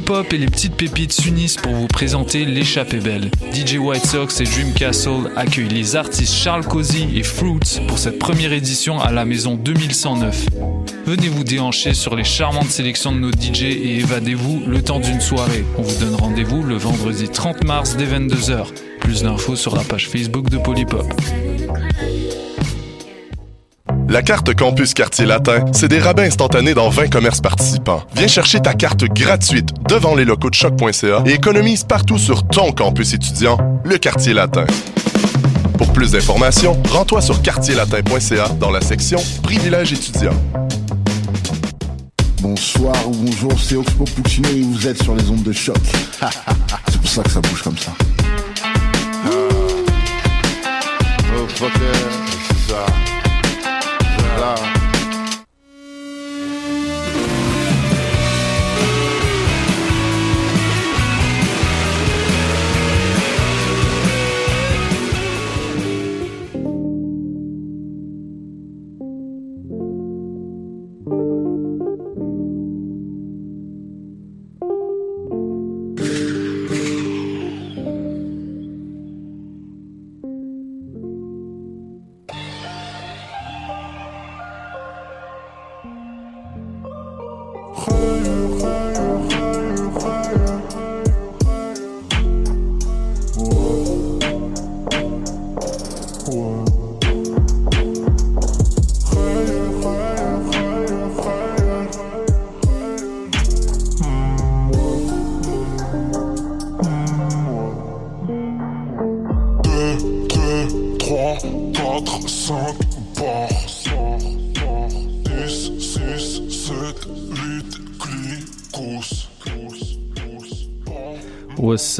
Hop et les petites pépites s'unissent pour vous présenter l'échappée belle. DJ White Sox et Dream Castle accueillent les artistes Charles Cozy et Fruits pour cette première édition à la maison 2109. Venez vous déhancher sur les charmantes sélections de nos DJ et évadez-vous le temps d'une soirée. On vous donne rendez-vous le vendredi 30 mars dès 22h. Plus d'infos sur la page Facebook de Polypop. La carte Campus Quartier Latin, c'est des rabais instantanés dans 20 commerces participants. Viens chercher ta carte gratuite devant les locaux de choc.ca et économise partout sur ton campus étudiant, le Quartier Latin. Pour plus d'informations, rends-toi sur quartierlatin.ca dans la section Privilèges étudiants. Bonsoir ou bonjour, c'est Oxpo Puccino et vous êtes sur les ondes de choc. c'est pour ça que ça bouge comme ça. Oh,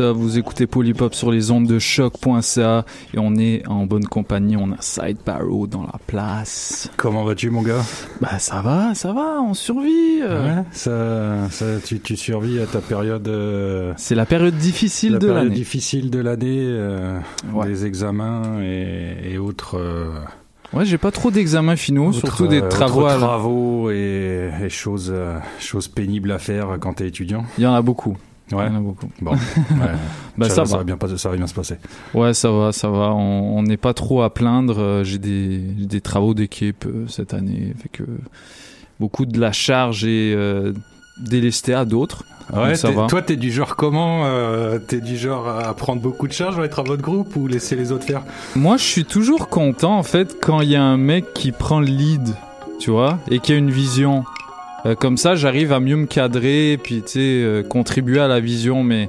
up, vous écoutez Polypop sur les ondes de choc.ca et on est en bonne compagnie, on a Side Barrow dans la place. Comment vas-tu, mon gars? Bah ça va, ça va, on survit. euh. Ouais, ça, ça, tu, tu survis à ta période. euh, C'est la période difficile la de période l'année. difficile de l'année, euh, Ouais. des examens et, et autres. euh, Ouais, j'ai pas trop d'examens finaux, surtout des travaux. la- travaux et, et choses, choses pénibles à faire quand t'es étudiant. Il y en a beaucoup. Ouais. Il y en a beaucoup. Bon, ouais. Bah ça, ça va. bien, ça va bien se passer. Ouais, ça va, ça va. On n'est pas trop à plaindre. Euh, J'ai des, travaux d'équipe euh, cette année, fait que beaucoup de la charge est euh, délestée à d'autres. Ouais, Donc ça va. toi, t'es du genre comment euh, T'es du genre à prendre beaucoup de charges, à être à votre groupe ou laisser les autres faire? Moi, je suis toujours content en fait quand il y a un mec qui prend le lead, tu vois, et qui a une vision. Euh, comme ça, j'arrive à mieux me cadrer, puis tu sais, euh, contribuer à la vision, mais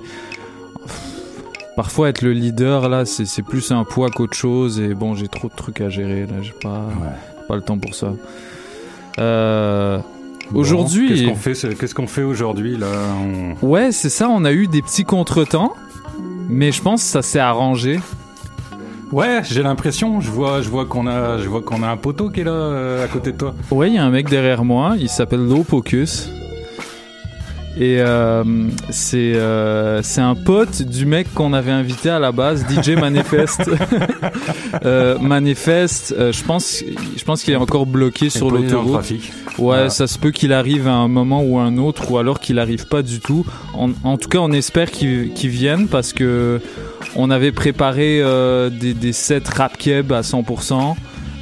parfois être le leader là, c'est plus un poids qu'autre chose, et bon, j'ai trop de trucs à gérer là, j'ai pas pas le temps pour ça. Euh, Bon, Aujourd'hui, qu'est-ce qu'on fait ce- Qu'est-ce qu'on fait aujourd'hui là On- Ouais, c'est ça, on a eu des petits contretemps, mais je pense que ça s'est arrangé. Ouais, j'ai l'impression. Je vois, je vois qu'on a, je vois qu'on a un poteau qui est là euh, à côté de toi. Ouais, il y a un mec derrière moi, il s'appelle Low Pocus. Et euh, c'est euh, c'est un pote du mec qu'on avait invité à la base, DJ Manifest. euh, Manifest, euh, je pense, je pense qu'il est encore bloqué sur l'autoroute. Ouais, Voilà. ça se peut qu'il arrive à un moment ou à un autre, ou alors qu'il arrive pas du tout. En, en tout cas, on espère qu'il vienne parce que on avait préparé des, des sets rap keb à 100%.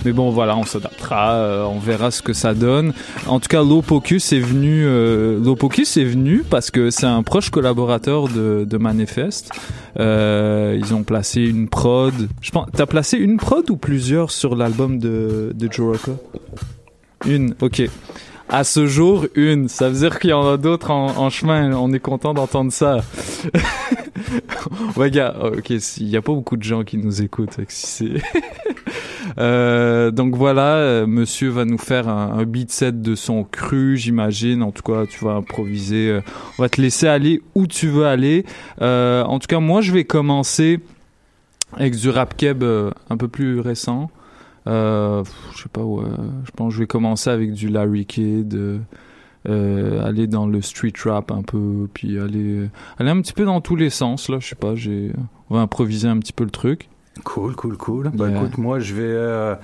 Mais bon, voilà, on s'adaptera, euh, on verra ce que ça donne. En tout cas, Lopocus est venu, euh, Lopocus est venu parce que c'est un proche collaborateur de, de Manifest. Euh, ils ont placé une prod. Je pense, t'as placé une prod ou plusieurs sur l'album de, de Joe Rocca? Une, ok. À ce jour, une. Ça veut dire qu'il y en a d'autres en, en chemin. On est content d'entendre ça. ouais, gars, ok, il y a pas beaucoup de gens qui nous écoutent. C'est Euh, donc voilà, euh, monsieur va nous faire un, beat set de son cru, j'imagine. En tout cas, tu vas improviser. Euh, on va te laisser aller où tu veux aller. Euh, en tout cas, moi, je vais commencer avec du rap keb un peu plus récent. Euh, je sais pas, ouais, je pense que je vais commencer avec du Larry Kidd. Euh, aller dans le street rap un peu, puis aller, aller un petit peu dans tous les sens là. Je sais pas, j'ai, on va improviser un petit peu le truc. Cool, cool, cool. Bah écoute, moi je vais euh,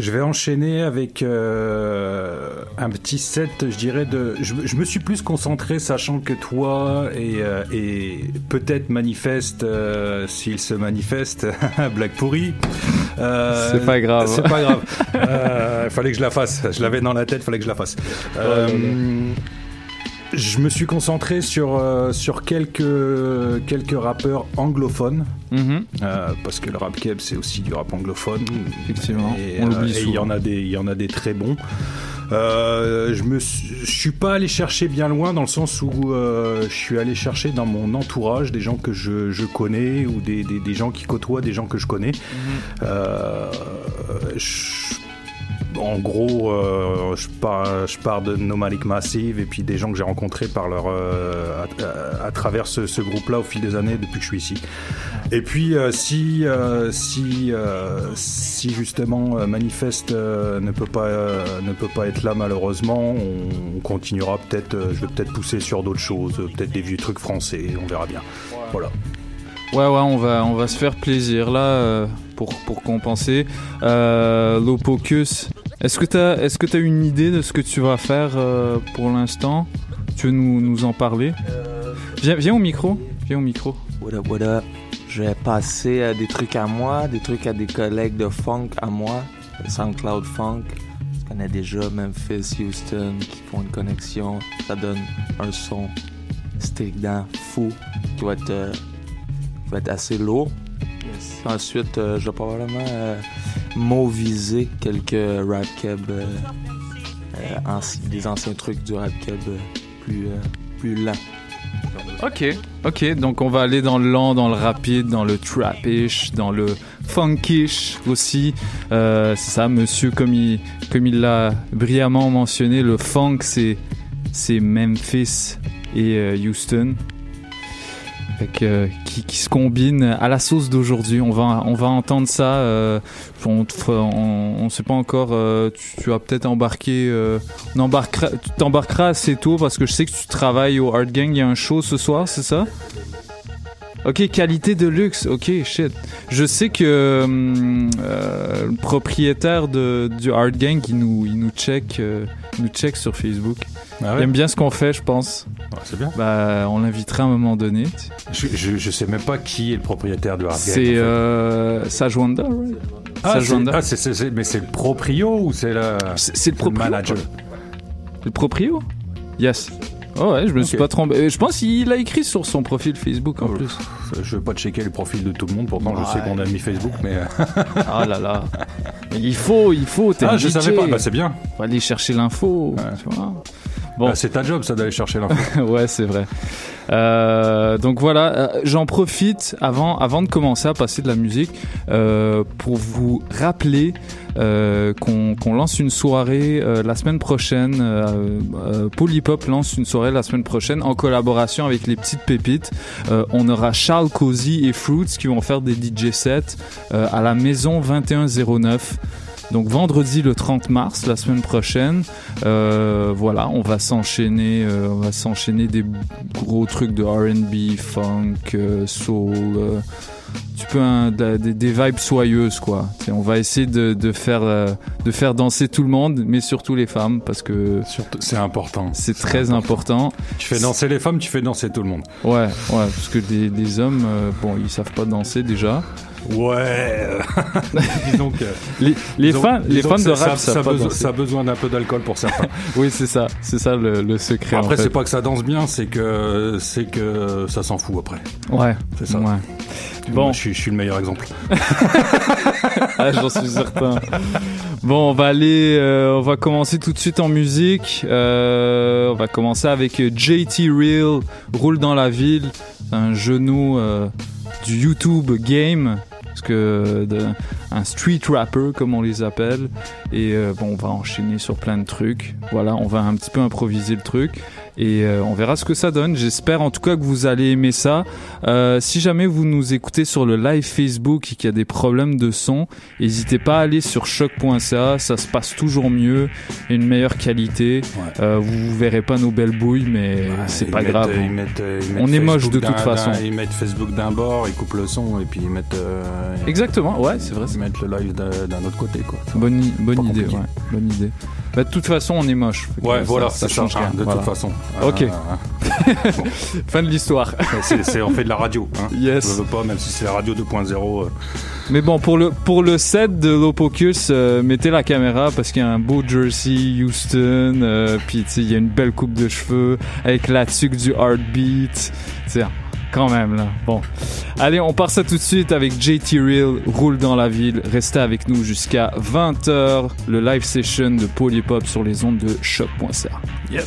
je vais enchaîner avec euh, un petit set, je dirais de. Je, je, me suis plus concentré, sachant que toi et, euh, et peut-être manifeste euh, s'il se manifeste, blague pourrie. C'est pas grave. C'est pas grave. Il fallait que je la fasse. Je l'avais dans la tête, fallait que je la fasse. Je me suis concentré sur, euh, sur quelques, quelques rappeurs anglophones. Mm-hmm. euh, parce que le rap keb, c'est aussi du rap anglophone. Effectivement. Et euh, il y, en a des, y en a des très bons. Euh, je me je suis pas allé chercher bien loin dans le sens où euh, je suis allé chercher dans mon entourage des gens que je, je connais ou des, des, des, gens qui côtoient des gens que je connais. Mm-hmm. Euh, je, en gros, euh, je, pars, de Nomadic Massive et puis des gens que j'ai rencontrés par leur, euh, à, travers ce, groupe-là au fil des années depuis que je suis ici. Et puis, euh, si, justement Manifeste ne, peut pas, être là malheureusement, on, on continuera peut-être, je vais peut-être pousser sur d'autres choses, peut-être des vieux trucs français, on verra bien. Voilà. Ouais, ouais, on va, on va se faire plaisir là pour, compenser. Lopocus, est-ce que tu as, est-ce que as une idée de ce que tu vas faire euh, pour l'instant? Tu veux nous, nous en parler? Viens, viens au micro. Viens au micro. What up Je vais passer euh, des trucs à moi, des trucs à des collègues de funk à moi, SoundCloud Funk. Je connais déjà Memphis, Houston, qui font une connexion. Ça donne un son dans fou qui va être euh, va être assez lourd. Yes. Ensuite, euh, je vais probablement euh, moviser quelques rap keb, euh, anci des anciens trucs du rap keb plus, plus lent. Ok, ok, donc on va aller dans le lent, dans le rapide, dans le trapish, dans le funkish aussi. c'est ça, monsieur, comme il, comme il l'a brillamment mentionné, le funk c'est, c'est Memphis et Houston. Fait que, qui, qui, se combine à la sauce d'aujourd'hui. On va, on va entendre ça. Euh, on, on, sait pas encore. Euh, tu, tu, vas peut-être embarquer. Euh, tu t'embarqueras assez tôt parce que je sais que tu travailles au Art Gang. Il y a un show ce soir, c'est ça? Ok, qualité de luxe. Ok, shit. Je sais que euh, le propriétaire de, du Art Gang, il nous, il nous check, euh, il nous check sur Facebook. Ah ouais? Il aime bien ce qu'on fait, je pense. C'est bien. Bah, on l'invitera à un moment donné. Je, je, je, sais même pas qui est le propriétaire du Art Gang. C'est en fait. euh, Sajwanda, right? Ah, Sajwanda. Ah, c'est, c'est, c'est, mais c'est le proprio ou c'est le, c'est, c'est le, proprio, le manager? Le proprio? Yes. Oh ouais, je me okay. suis pas trompé. Je pense qu'il a écrit sur son profil Facebook en oh, plus. Je veux pas checker le profil de tout le monde, pourtant ouais. je sais qu'on a mis Facebook, mais. ah là là. Mais il faut, il faut. Ah, je savais pas. Bah c'est bien. Faut aller chercher l'info. Ouais. Tu vois. Bon. Bah, c'est ta job, ça d'aller chercher l'info. ouais, c'est vrai. Euh, donc voilà, euh, j'en profite avant, avant de commencer à passer de la musique euh, pour vous rappeler euh, qu'on qu lance une soirée euh, la semaine prochaine. Polypop lance une soirée la semaine prochaine en collaboration avec les petites pépites. on aura Charles Cozy et Fruits qui vont faire des DJ sets à la maison 2109. Donc vendredi le 30 mars, la semaine prochaine, euh, voilà, on va s'enchaîner, euh, on va s'enchaîner des gros trucs de R&B, funk, euh, soul. petit peu un, de la- des, des vibes soyeuses, quoi. T'sais, on va essayer de, de faire de faire danser tout le monde, mais surtout les femmes, parce que Surtout, c'est important. c'est très important. Tu fais danser les femmes, tu fais danser tout le monde. Ouais, ouais, parce que les, les hommes, euh, bon, ils savent pas danser déjà. Ouais. disons que. Les, les disons- fans, les fans de rap ça, besoin, a besoin d'un peu d'alcool pour certains. Oui, c'est ça, c'est ça le, le secret. après, en fait. c'est pas que ça danse bien, c'est que c'est que ça s'en fout après. Ouais, C'est ça. Ouais. Bon, Bon. je suis, je suis le meilleur exemple. Ah, j'en suis certain. Bon, on va aller, euh, on va commencer tout de suite en musique. Euh, on va commencer avec JT Real, Roule dans la ville, un genou euh, du YouTube game, parce un street rapper comme on les appelle. Et euh, bon, on va enchaîner sur plein de trucs. Voilà, on va un petit peu improviser le truc. Et euh, on verra ce que ça donne. J'espère en tout cas que vous allez aimer ça. Euh, si jamais vous nous écoutez sur le live Facebook et qu'il y a des problèmes de son, n'hésitez pas à aller sur choc.ca. Ça se passe toujours mieux, une meilleure qualité. Ouais. Euh, vous verrez pas nos belles bouilles, mais c'est Ils pas mettent, grave. euh, ils mettent, euh, ils mettent On est moche de toute façon. Ils mettent Facebook d'un bord, ils coupent le son et puis ils mettent. euh, Exactement, ouais, c'est vrai. Ils mettent le live d'un autre côté, quoi. Bonne, bonne idée, ouais, bonne idée. Bah, de toute façon, on est moche. Ouais, voilà, ça, change rien. de voilà. toute façon. Ok. Euh, Fin de l'histoire. c'est, c'est- on fait de la radio. Hein. Yes. Je veux pas, même si c'est la radio 2.0. euh, Mais bon, pour le, pour le set de Lopocus, euh, mettez la caméra parce qu'il y a un beau jersey Houston, euh, puis tu sais, il y a une belle coupe de cheveux avec la tuque du heartbeat. C'est quand même là. Bon. Allez, on part ça tout de suite avec JT Real, Roule dans la ville. Restez avec nous jusqu'à 20h, le live session de Polypop sur les ondes de choc.ca. Yep.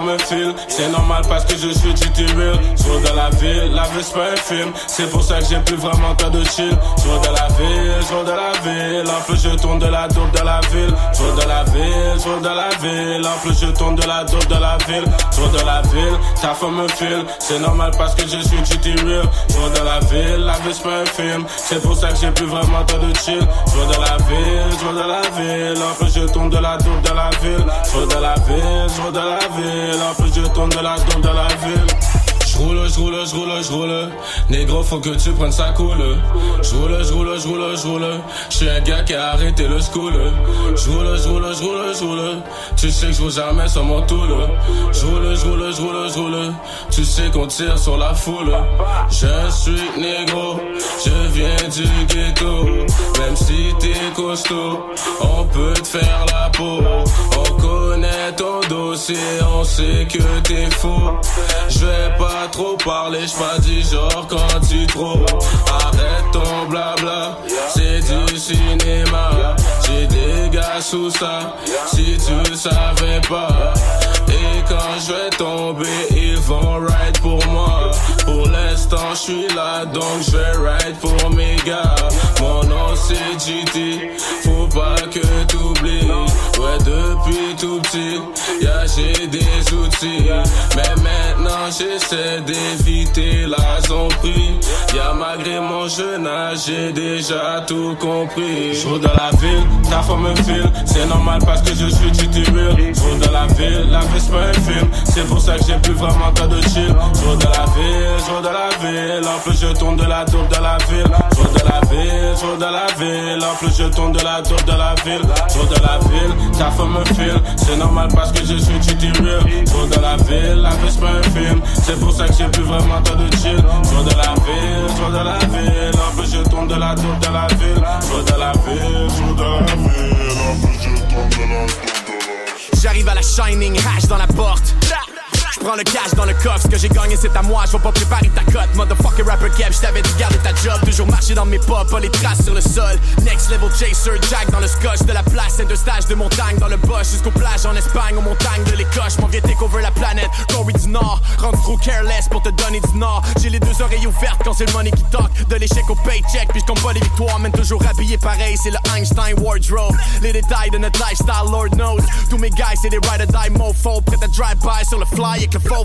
Ville, ta femme me file, c'est normal parce que je suis du real. Jour de la ville, la vie c'est pas un film, c'est pour ça que j'ai plus vraiment temps de chill. Jour de la ville, jour de la ville, en plus je tourne de la dope de la ville. Jour de la ville, jour de la ville, en plus je tourne de la dope de la ville. Jour de la ville, ta femme me file, c'est normal parce que je suis du real. Jour de la ville, la vie c'est pas un film, c'est pour ça que j'ai plus vraiment temps de chill. Jour de la ville, jour de la ville, en plus je tourne de la dope de la ville. Jour de la ville, jour de la ville, en plus je tourne de la dope de la ville. J'roule, j'roule, j'roule, j'roule. Négro, faut que tu prennes sa coule. J'roule, j'roule, j'roule, je roule, je roule. Je suis un gars qui a arrêté le school. Je roule, je roule, je roule, je roule. Tu sais que je roule jamais sur mon tool. Je roule, je roule, je roule, je roule. Tu sais qu'on tire sur la foule. Je suis négro, je viens du ghetto. Même si t'es costaud, on peut te faire la peau. On connaît ton dossier, on sait que t'es faux. Je pas trop parler, je pas du genre quand tu trop. Arrête ton blabla, c'est du cinéma. J'ai des gars sous ça, si tu savais pas. Et quand je vais tomber, ils vont ride pour moi. Pour l'instant, je suis là, donc je vais ride pour mes gars. Mon nom c'est GT, faut pas que t'oublies. Ouais, depuis tout petit, y'a j'ai des outils. Mais maintenant, j'essaie d'éviter la zombie. Y'a malgré mon jeune âge, j'ai déjà tout compris. Je dans la ville, ta femme me file. C'est normal parce que je suis du Je dans la ville, la vie c'est pas un film. C'est pour ça que j'ai plus vraiment temps de chill. Je dans la ville, je dans la ville. En plus, je tourne de la tour de la ville. Je dans la ville, je dans la ville. En plus, je tourne de la tour de la ville. Je dans la ville, ta femme me file. C'est normal parce que je suis du Je dans la ville, la vie c'est pas un film. C'est pour ça que j'ai plus vraiment temps de chill. Je dans la ville, je dans la ville. En plus, je tourne de la tour de la ville. Je dans la ville, je dans la ville. En plus, je tourne de la tour. J'arrive à la Shining, hash dans la porte. Prends le cash dans le coffre, ce que j'ai gagné c'est à moi, je pas préparer ta cote. Motherfucker rapper cap, je t'avais dit garder ta job. Toujours marcher dans mes pas, pas les traces sur le sol. Next level chaser, Jack dans le scotch de la place, c'est de stage de montagne dans le bush jusqu'aux plages en Espagne, aux montagnes de l'Écosse. M'en viens over la planète, Corey du Nord. Rentre trop careless pour te donner du Nord. J'ai les deux oreilles ouvertes quand c'est le money qui talk. De l'échec au paycheck, puis je compte pas les victoires, même toujours habillé pareil, c'est le Einstein wardrobe. Les détails de notre lifestyle, Lord knows. Tous mes guys, c'est des ride or die mofo, prêt à drive by sur le fly le faux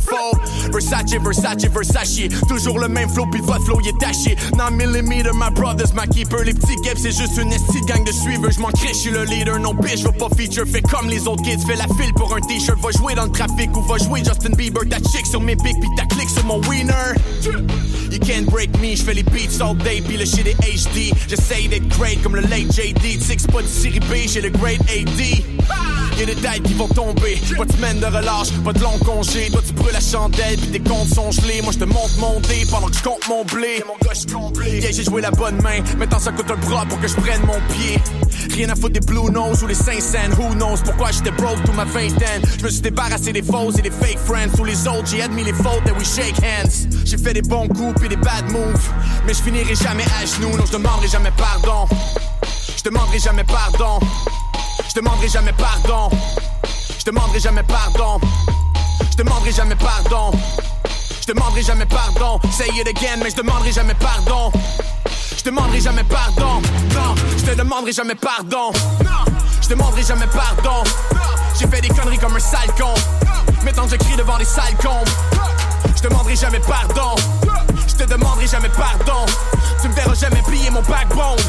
Versace, Versace, Versace. Toujours le même flow, puis votre flow il est taché. 9mm, my brothers, my keeper. Les petits gaps, c'est juste une esti gang de suiveurs. J'm'en crée, j'suis le leader. Non, bitch, veux pas feature. Fais comme les autres kids, fais la file pour un t-shirt. Va jouer dans le trafic ou va jouer Justin Bieber. Ta chick sur mes pics, puis ta click sur mon winner. You can't break me, j'fais les beats all day, puis le shit est HD. J'essaye d'être great comme le late JD. Six pas de série B, j'ai le great AD. Y'a des têtes qui vont tomber, pas de semaine de relâche, pas de long congé. Toi tu brûles la chandelle, puis tes comptes sont gelés. Moi je te monte mon dé pendant que je compte mon blé. Mon gars, j'ai joué la bonne main, maintenant ça coûte un bras pour que je prenne mon pied. Rien à foutre des Blue Nose ou les 5 cents, who knows pourquoi j'étais broke toute ma vingtaine. Je me suis débarrassé des faux et des fake friends. Tous les autres, j'ai admis les fautes et we shake hands. J'ai fait des bons coups et des bad moves, mais je finirai jamais à genoux, non je demanderai jamais pardon. Je demanderai jamais pardon. Je demanderai jamais pardon. Je demanderai jamais pardon. Je demanderai jamais pardon. Je demanderai jamais pardon. Say it again, mais je demanderai jamais pardon. Je demanderai jamais pardon. Non, je te demanderai jamais pardon. Je demanderai jamais pardon. J'ai fait des conneries comme un sale con. Maintenant je crie devant les sales cons. Je demanderai jamais pardon. Je te demanderai jamais pardon. Tu me verras jamais plier mon backbone.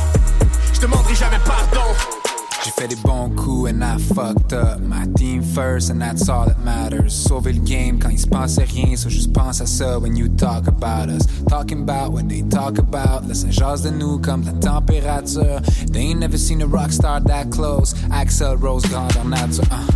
Je demanderai jamais pardon. J'ai fait des bons coups and I fucked up. My team first and that's all that matters. Sauver le game quand il se passait rien, so juste pense à ça when you talk about us. Talking about what they talk about. Laisse jase de nous comme la température. They ain't never seen a rock star that close. Axel Rose grandeur nature. Uh.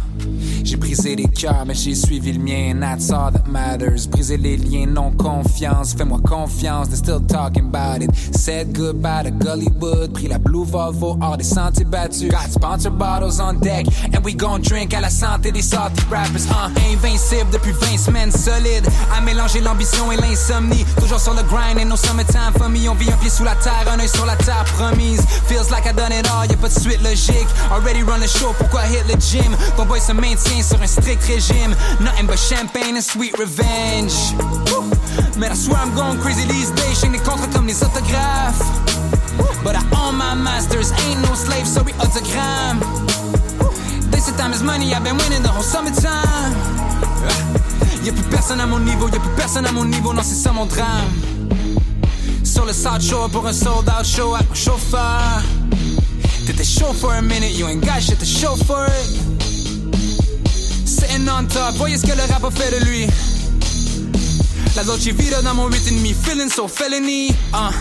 J'ai brisé les cœurs, mais j'ai suivi le mien. That's all that matters. Briser les liens, non confiance. Fais-moi confiance, they're still talking about it. Said goodbye to Gullywood. Pris la Blue Volvo hors des sentiers battus. Got sponsor bottles on deck. And we gon' drink à la santé des salty rappers. Hein, invincible depuis 20 semaines solide. À mélanger l'ambition et l'insomnie. Toujours sur le grind et nos summertime famille. On vit un pied sous la terre, un œil sur la terre promise. Feels like I done it all, y'a pas de suite logique. Already run the show, pourquoi hit le gym? Ton boy se maintient sur un strict régime. Nothing but champagne and sweet revenge. Man, I swear I'm going crazy these days. J'ai des contrats comme les autographes. But I own my masters, ain't no slave, so we autogram. This time is money, I've been winning the whole summertime. Y'a plus personne à mon niveau, y'a plus personne à mon niveau, non, c'est ça mon drame. Sur le South Shore pour un sold out show mon chauffeur. T'étais chaud for a minute, you ain't got shit to show for it. Sitting on top, voyez ce que le rap a fait de lui. La Dolce Vita dans mon 8,5, feeling so felony. Uh.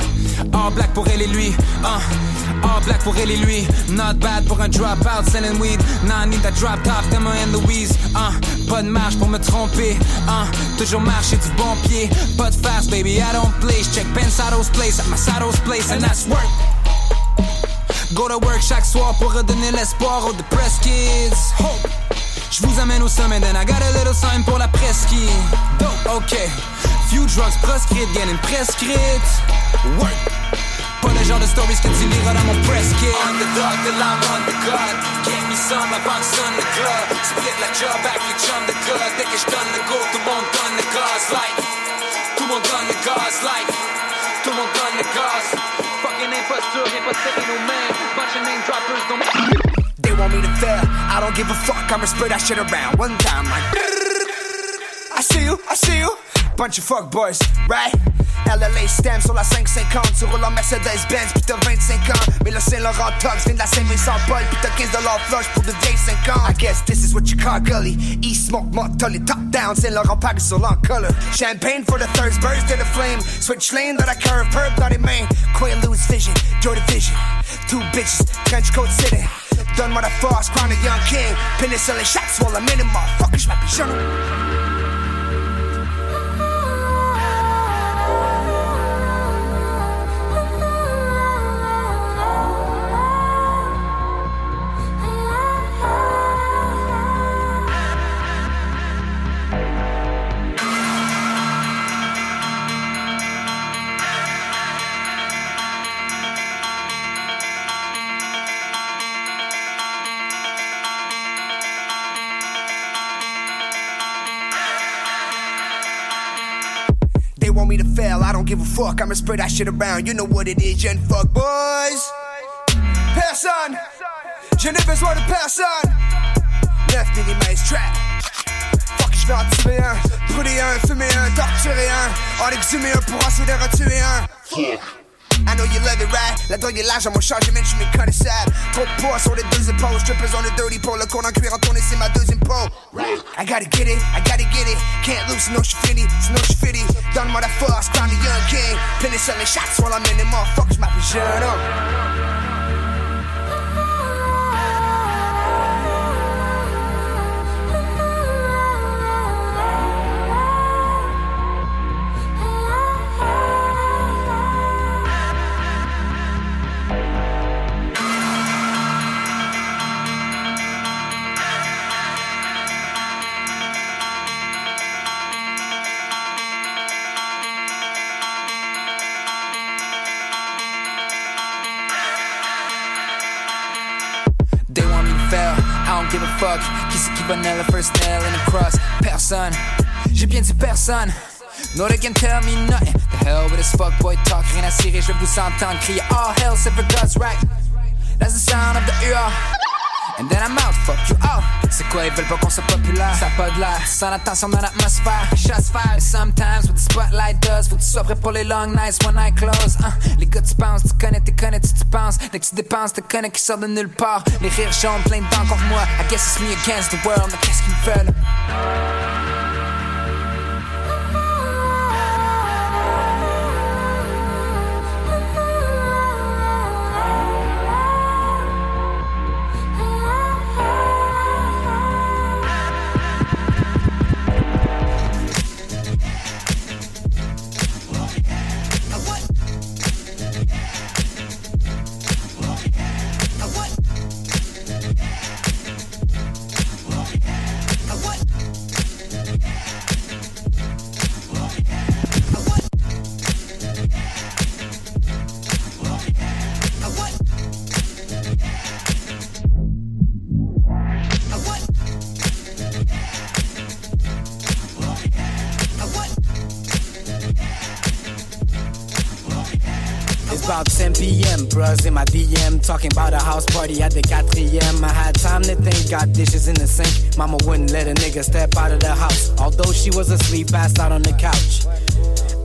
All black pour elle et lui, uh. All black pour elle et lui. Not bad pour un drop out selling weed. Nah, need that drop top, Thelma and Louise. Uh, pas de marche pour me tromper. Uh, toujours marcher du bon pied. Pas de baby, I don't play. Check Pensado's place at Masado's place, and that's work. Go to work chaque soir pour redonner l'espoir aux depressed kids. Hope. Je vous amène au sommet, then I got a little sign pour la presqu'île. Dope, ok. Few drugs proscrites, getting prescrites. Work. Pas le genre de stories que tu liras dans mon press kit. On the dog, the lame, on the god. Get me some avant que sonne le club. Split la job avec les chums de gars. Dès que je donne le go, tout le monde donne le gaz. Like, tout le monde donne le gaz. Like, tout le monde donne le gaz. Fucking imposture, imposture nos mains. Bunch of name droppers don't They want me to fail. I don't give a fuck. I'ma spread that shit around. One time, like. I see you, I see you. Bunch of fuck boys, right? LLA stem sur la 550 Tu roules en Mercedes-Benz pis t'as 25 ans Mais le Saint-Laurent Tugs vient de la Saint-Vincent Paul Pis t'as 15 flush pour de vieilles 5 ans I guess this is what you call gully East smoke les top down Saint-Laurent Paris sur l'encolor Champagne for the thirst burst to the flame Switch lane that I curve perp les mains Quay lose vision, Joy Division Two bitches, trench coat sitting Done what I fast, crown a young king. Penicillin shots while I'm in a motherfucker's representing. Give a fuck, I'ma spread that shit around. You know what it is, jeune fuck boys. Personne, je n'ai besoin de personne. 9 mm trap. Fuck, je vais en tuer un, brûler un, fumer un, torturer un, en exhumer un pour ensuite en retuer un. Fuck. I know you love it, right? La drogue est large, à mon charge, même je me cut it sad. Trop poids sur les deux épaules, strippers on the dirty pole. Le corps en cuir en tourné, c'est ma deuxième peau. I gotta get it, I gotta get it. Can't lose, sinon j'suis fini, sinon j'suis fini. Donne-moi la force, crown the young king. Penny selling shots while I'm in the motherfuckers, jeune homme. give a fuck. Qui c'est qui nail the first nail in the cross? Personne. J'ai bien dit personne. No, they can tell me nothing. The hell with this fuckboy talk. Rien à cirer, je vais vous entendre crier. All hell, c'est for God's right. That's the sound of the UR. And then I'm out, fuck you out. C'est quoi, ils veulent pas qu'on soit populaire? Ça a pas de l'air, sans attention dans l'atmosphère. Shots fire, sometimes what the spotlight does. Faut que tu sois prêt pour les long nights when I close. Uh, les gars, tu penses, tu connais, tu connais, tu, tu penses. Dès que tu dépenses, tu connais qui sort de nulle part. Les rires jaunes, plein de dents contre moi. I guess it's me against the world, mais qu'est-ce qu'ils veulent? Bros in my DM talking about a house party at the 4 I had time to think, got dishes in the sink. Mama wouldn't let a nigga step out of the house. Although she was asleep, passed out on the couch.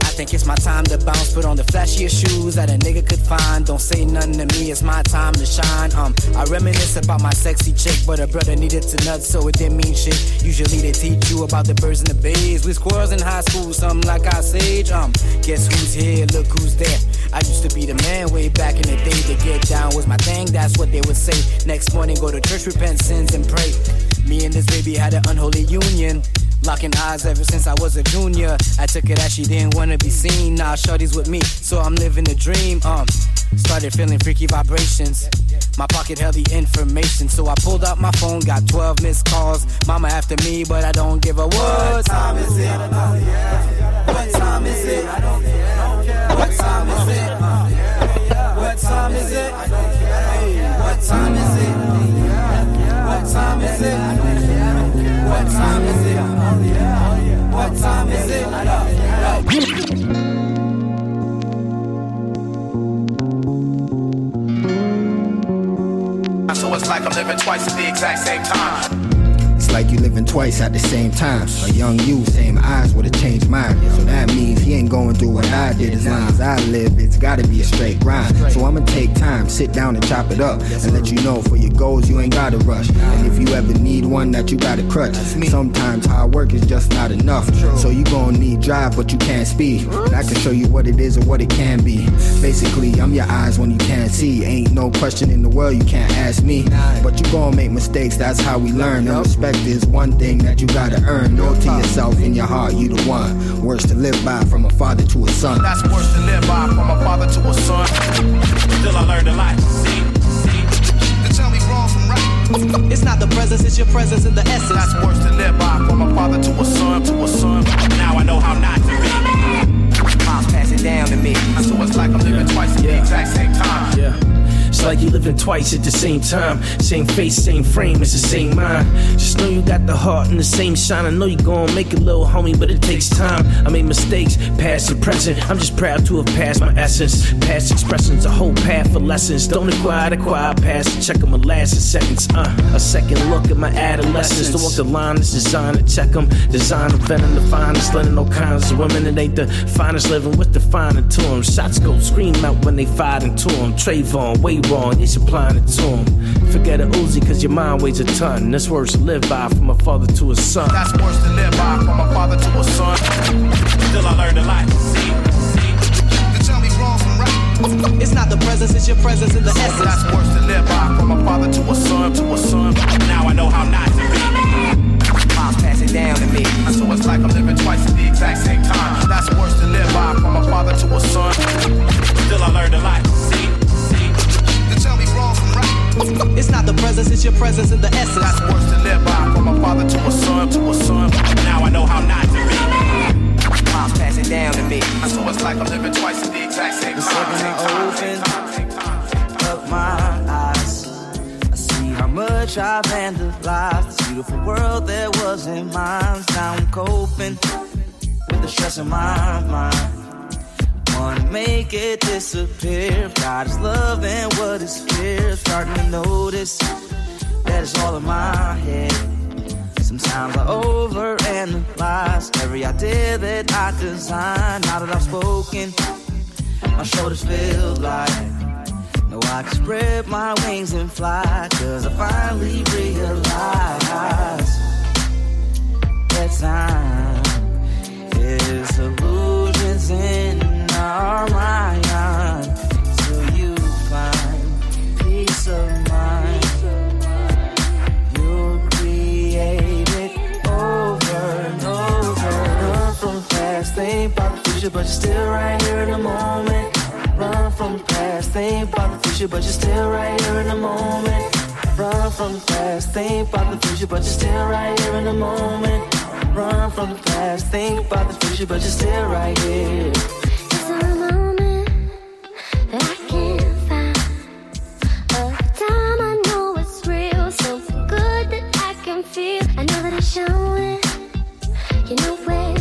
I think it's my time to bounce. Put on the flashiest shoes that a nigga could find. Don't say nothing to me, it's my time to shine. Um, I reminisce about my sexy chick, but her brother needed to nut, so it didn't mean shit. Usually they teach you about the birds and the bees. We squirrels in high school, something like I sage. Um, guess who's here? Look who's there. I used to be the man way back in the day. To get down was my thing, that's what they would say. Next morning, go to church, repent sins, and pray. Me and this baby had an unholy union. Locking eyes ever since I was a junior. I took it as she didn't wanna be seen. Now shorty's with me, so I'm living the dream. Um, started feeling freaky vibrations. My pocket held the information, so I pulled out my phone, got 12 missed calls. Mama after me, but I don't give a what. What time is it? What time is it? What time is it? What time is it? What time is it? What time is it? What time is it? What time is it? So it's like I'm living twice at the exact same time. Like you living twice at the same time. A young you, same eyes would have changed mine. So that means he ain't going through what I did. As long as I live, gotta be a straight grind. So I'ma take time, sit down and chop it up. And let you know for your goals, you ain't gotta rush. And if you ever need one that you gotta crutch, sometimes hard work is just not enough. So you gon' need drive, but you can't speed. And I can show you what it is or what it can be. Basically, I'm your eyes when you can't see. Ain't no question in the world you can't ask me. But you gon' make mistakes, that's how we learn. And respect is one thing that you gotta earn. Know to yourself in your heart, you the one. Words to live by from a father to a son. That's to live by from a father to a son. Still, I learned a lot. To tell me wrong from right. It's not the presence, it's your presence in the essence. That's worse to live by from a father to a son, to a son. Now I know how not to be. Moms pass it down to me. So it's you living twice at the same time. Same face, same frame, it's the same mind. Just know you got the heart and the same shine. I know you gon' make it, little homie, but it takes time. I made mistakes, past and present. I'm just proud to have passed my essence. Past expressions, a whole path for lessons. Don't acquire, acquire, pass. Check them a last sentence. Uh, a second look at my adolescence. To walk the line is designed to check them. Design of venom, the finest, letting all kinds of women. It ain't the finest living with the to them. Shots go scream out when they fired into them. Trayvon, way wrong, you supplying it to him. Forget a Uzi, cause your mind weighs a ton. This words to live by from a father to a son. That's worse to live by from a father to a son. Still, I learned a lot. To tell me wrong from right. It's not the presence, it's your presence in the essence. That's worse to live by from a father to a son, to a son. Now I know how not to be. Moms pass it down to me. So it's like I'm living twice at the exact same time. That's worse to live by from a father to a son. Still, I learned a lot. To It's not the presence, it's your presence in the essence. That's worse to live by from a father to a son, to a son. Now I know how not to be. Moms pass it down to me. So it's like I'm living twice at the exact same The time. open up my eyes, I see how much I've vandalized. This beautiful world that wasn't mine. Now I'm coping with the stress in my mind. Wanna make it disappear. God is love and what is fear. Starting to notice that it's all in my head. Sometimes I overanalyze every idea that I design. Now that I've spoken, my shoulders feel light. No, I can spread my wings and fly. Cause I finally realize that time is illusions in mind. Till you find peace of mind. You'll create it over and over. Run from past, think about the future, but you're still right here in the moment. Run from past, think about the future, but you're still right here in the moment. Run from the past, think about the future, but you're still right here in the moment. Run from the past, think about the future, but you're still right here. I know that I show it. You know where.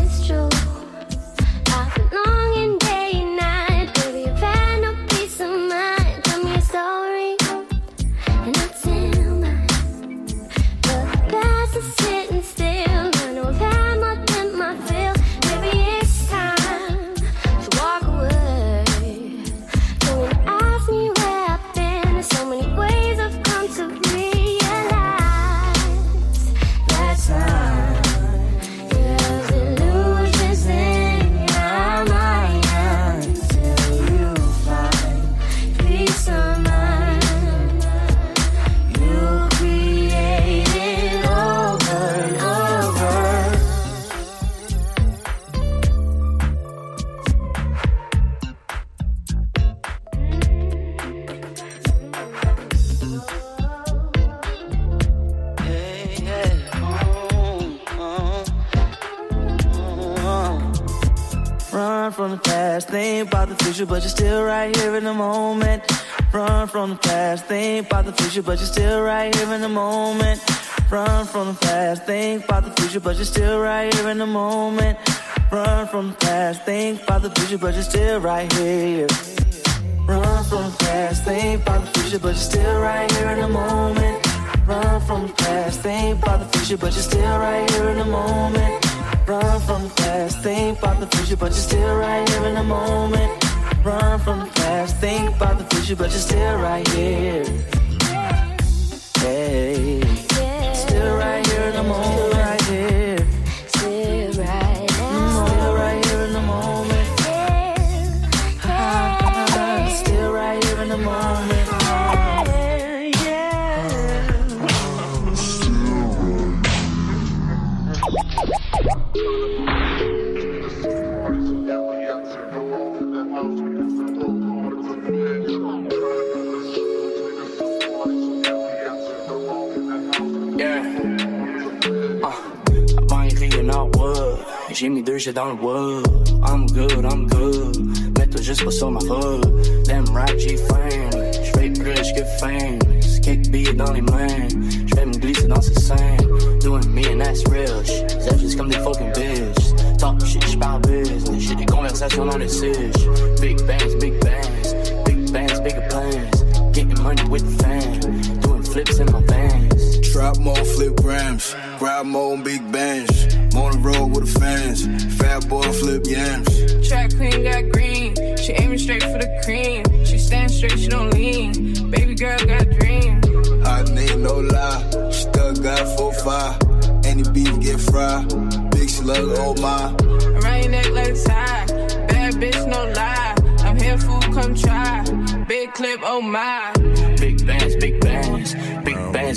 Past, think about the future, but you're still right here in the moment. Run from the past, think about the future, but you're still right here in the moment. Run from the past, think about the future, but you're still right here in the moment. Run from the past, think about the future, but you're still right here. Run from the past, think about the future, but you're still right here in the moment. Run from the past, think about the future, but you're still right here in the moment. Run from the past, think about the future, but you're still right here in the moment. Run from the past, think about the future, but you're still right here. Hey, still right here in the moment, J'ai mis deux jets dans le wood. I'm good, I'm good. Mets-toi juste pas sur ma hood. Them rap j'ai faim. J'fais plus que faim. Kick beat dans les mains. J'vais me glisser dans ce sein. Doing me and that's real. J'aime juste comme des fucking bitches. Talk shit, j'parle business. J'ai des conversations dans le siège. Big bands, big bands. Big bands, bigger plans. Getting money with the fam. Doing flips in my vans. Trap mode, flip grams. Grab mode, big bands. On the road with the fans. Fat boy, flip yams. Track queen got green. She aiming straight for the cream. She stand straight, she don't lean. Baby girl got a dream. I need no lie. She still got four five. Any beef get fried. Big slug, oh my. Around your neck like a tie. Bad bitch, no lie. I'm here, fool, come try. Big clip, oh my. Big bands, big bands,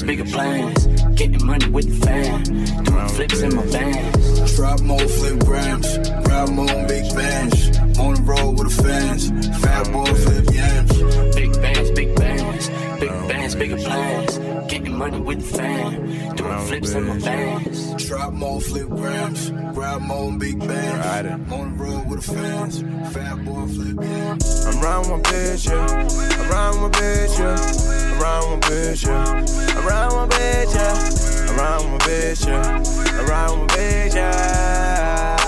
bigger plans. Getting money with the fam, doing flips in my vans. Trap more flip grams. Grab more big bands. On the road with the fans. Fat boy, flip bigger plans. Getting money with the fam, doing flips in my vans. Trap mode, flip grams. Grab mode, big bands. On the road with the fans. Fat boy, flip yams. I'm riding one bitch, yeah. I'm riding one bitch, yeah. I'm riding one bitch, yeah. I'm riding one bitch, yeah. I'm riding one bitch, yeah. I'm riding one bitch, yeah.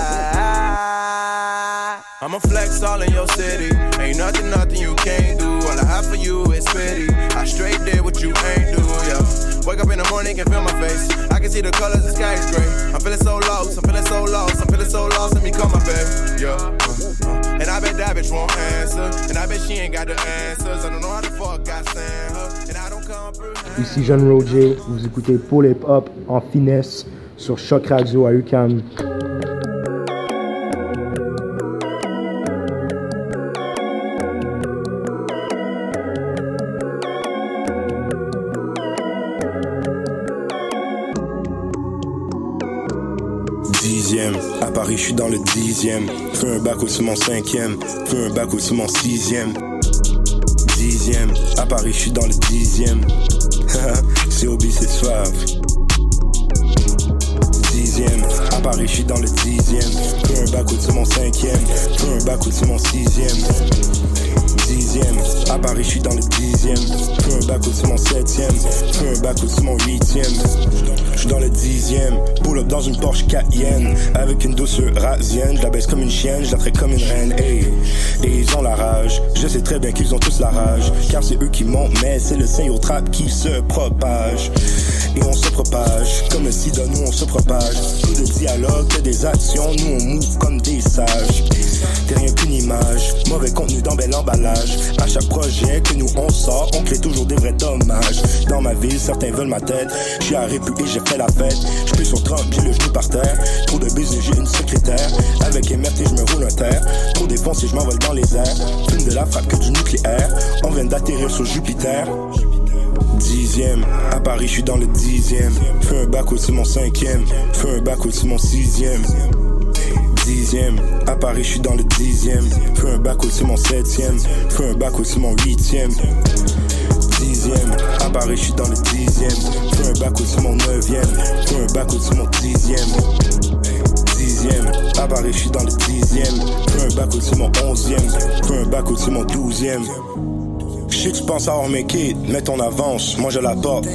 I'ma flex all in your city. Ain't nothing, nothing you can't do. All I have for you is pity. I straight did what you ain't do, yeah. Wake up in the morning, can feel my face. I can see the colors, the sky is gray. I'm feeling so lost, I'm feeling so lost, I'm feeling so lost. Let me come my babe, yeah. And I bet that bitch won't answer. And I bet she ain't got the answers. I don't know how the fuck I stand her. And I don't comprehend. Ici Jeanne Roger, vous écoutez Paul Hip Hop en finesse sur Choc Radio à UCAM. Je suis dans le dixième. Fais un bac au mon cinquième, fais un bac au mon sixième. Dixième, à Paris, je suis dans le dixième. c'est Obi, c'est suave. Dixième, à Paris, je suis dans le dixième. Fais un bac au mon cinquième, fais un bac au mon sixième. Dixième, à Paris, je suis dans le dixième. Fais un bac au mon septième, fais un bac au mon huitième. Je suis dans le dixième, pull up dans une Porsche Cayenne. Avec une douceur rasienne, la baisse comme une chienne, je la traite comme une reine. Et ils ont la rage, je sais très bien qu'ils ont tous la rage. Car c'est eux qui montent, mais c'est le sein au trap qui se propage Et on se propage, comme le sida, nous on se propage Plus de dialogue que des actions, nous on move comme des sages T'es rien qu'une image, mauvais contenu dans bel emballage À chaque projet que nous on sort, on crée toujours des vrais dommages Dans ma ville, certains veulent ma tête, je suis à et j'ai fait la fête. Je suis sur 30 pieds, le genou par terre. Trop de business, j'ai une secrétaire. Avec MRT, je me roule un terre. Trop défoncé, je m'envole dans les airs. Fume de la frappe que du nucléaire. On vient d'atterrir sur Jupiter. Dixième, à Paris, je suis dans le dixième. Fais un bac au mon cinquième. Fais un bac au mon sixième. Dixième, à Paris, je suis dans le dixième. Fais un bac au mon septième. Fais un bac au mon huitième dixième. À Paris, je suis dans le dixième. Fais un bac au mon neuvième. Fais un bac au mon dixième. dixième. À Paris, je suis dans le dixième. Peu un bac au mon onzième. Peu un bac au mon douzième. Sais que tu penses avoir mes kids, mais ton avance, moi je la porte.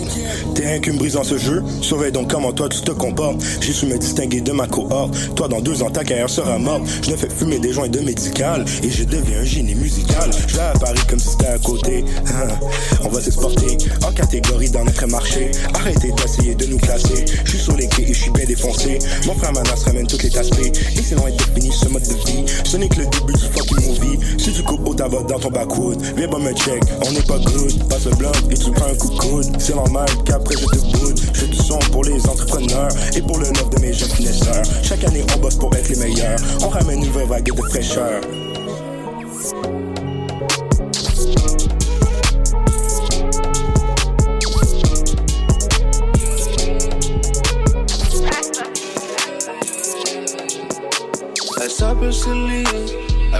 T'es rien qu'une brise dans ce jeu, surveille donc comment toi tu te comportes. J'ai su me distinguer de ma cohorte. Toi, dans deux ans, ta carrière sera morte. Je ne fais fumer des joints de médical et je deviens un génie musical. Je vais à Paris comme si c'était à côté. On va s'exporter en catégorie dans notre marché. Arrêtez d'essayer de nous classer. Je suis sur les quais et je suis bien défoncé. Mon frère Manas ramène toutes les aspects. Et c'est loin d'être fini ce mode de vie. Ce n'est que le début du fucking movie. Si tu coupes au tabac dans ton backwood, viens pas me check on n'est pas good. Passe le blanc et tu prends un coup de coude. C'est normal qu'après je te boude. Je du son pour les entrepreneurs et pour le neuf de mes jeunes finesseurs. Chaque année on bosse pour être les meilleurs. On ramène une nouvelle vague de fraîcheur.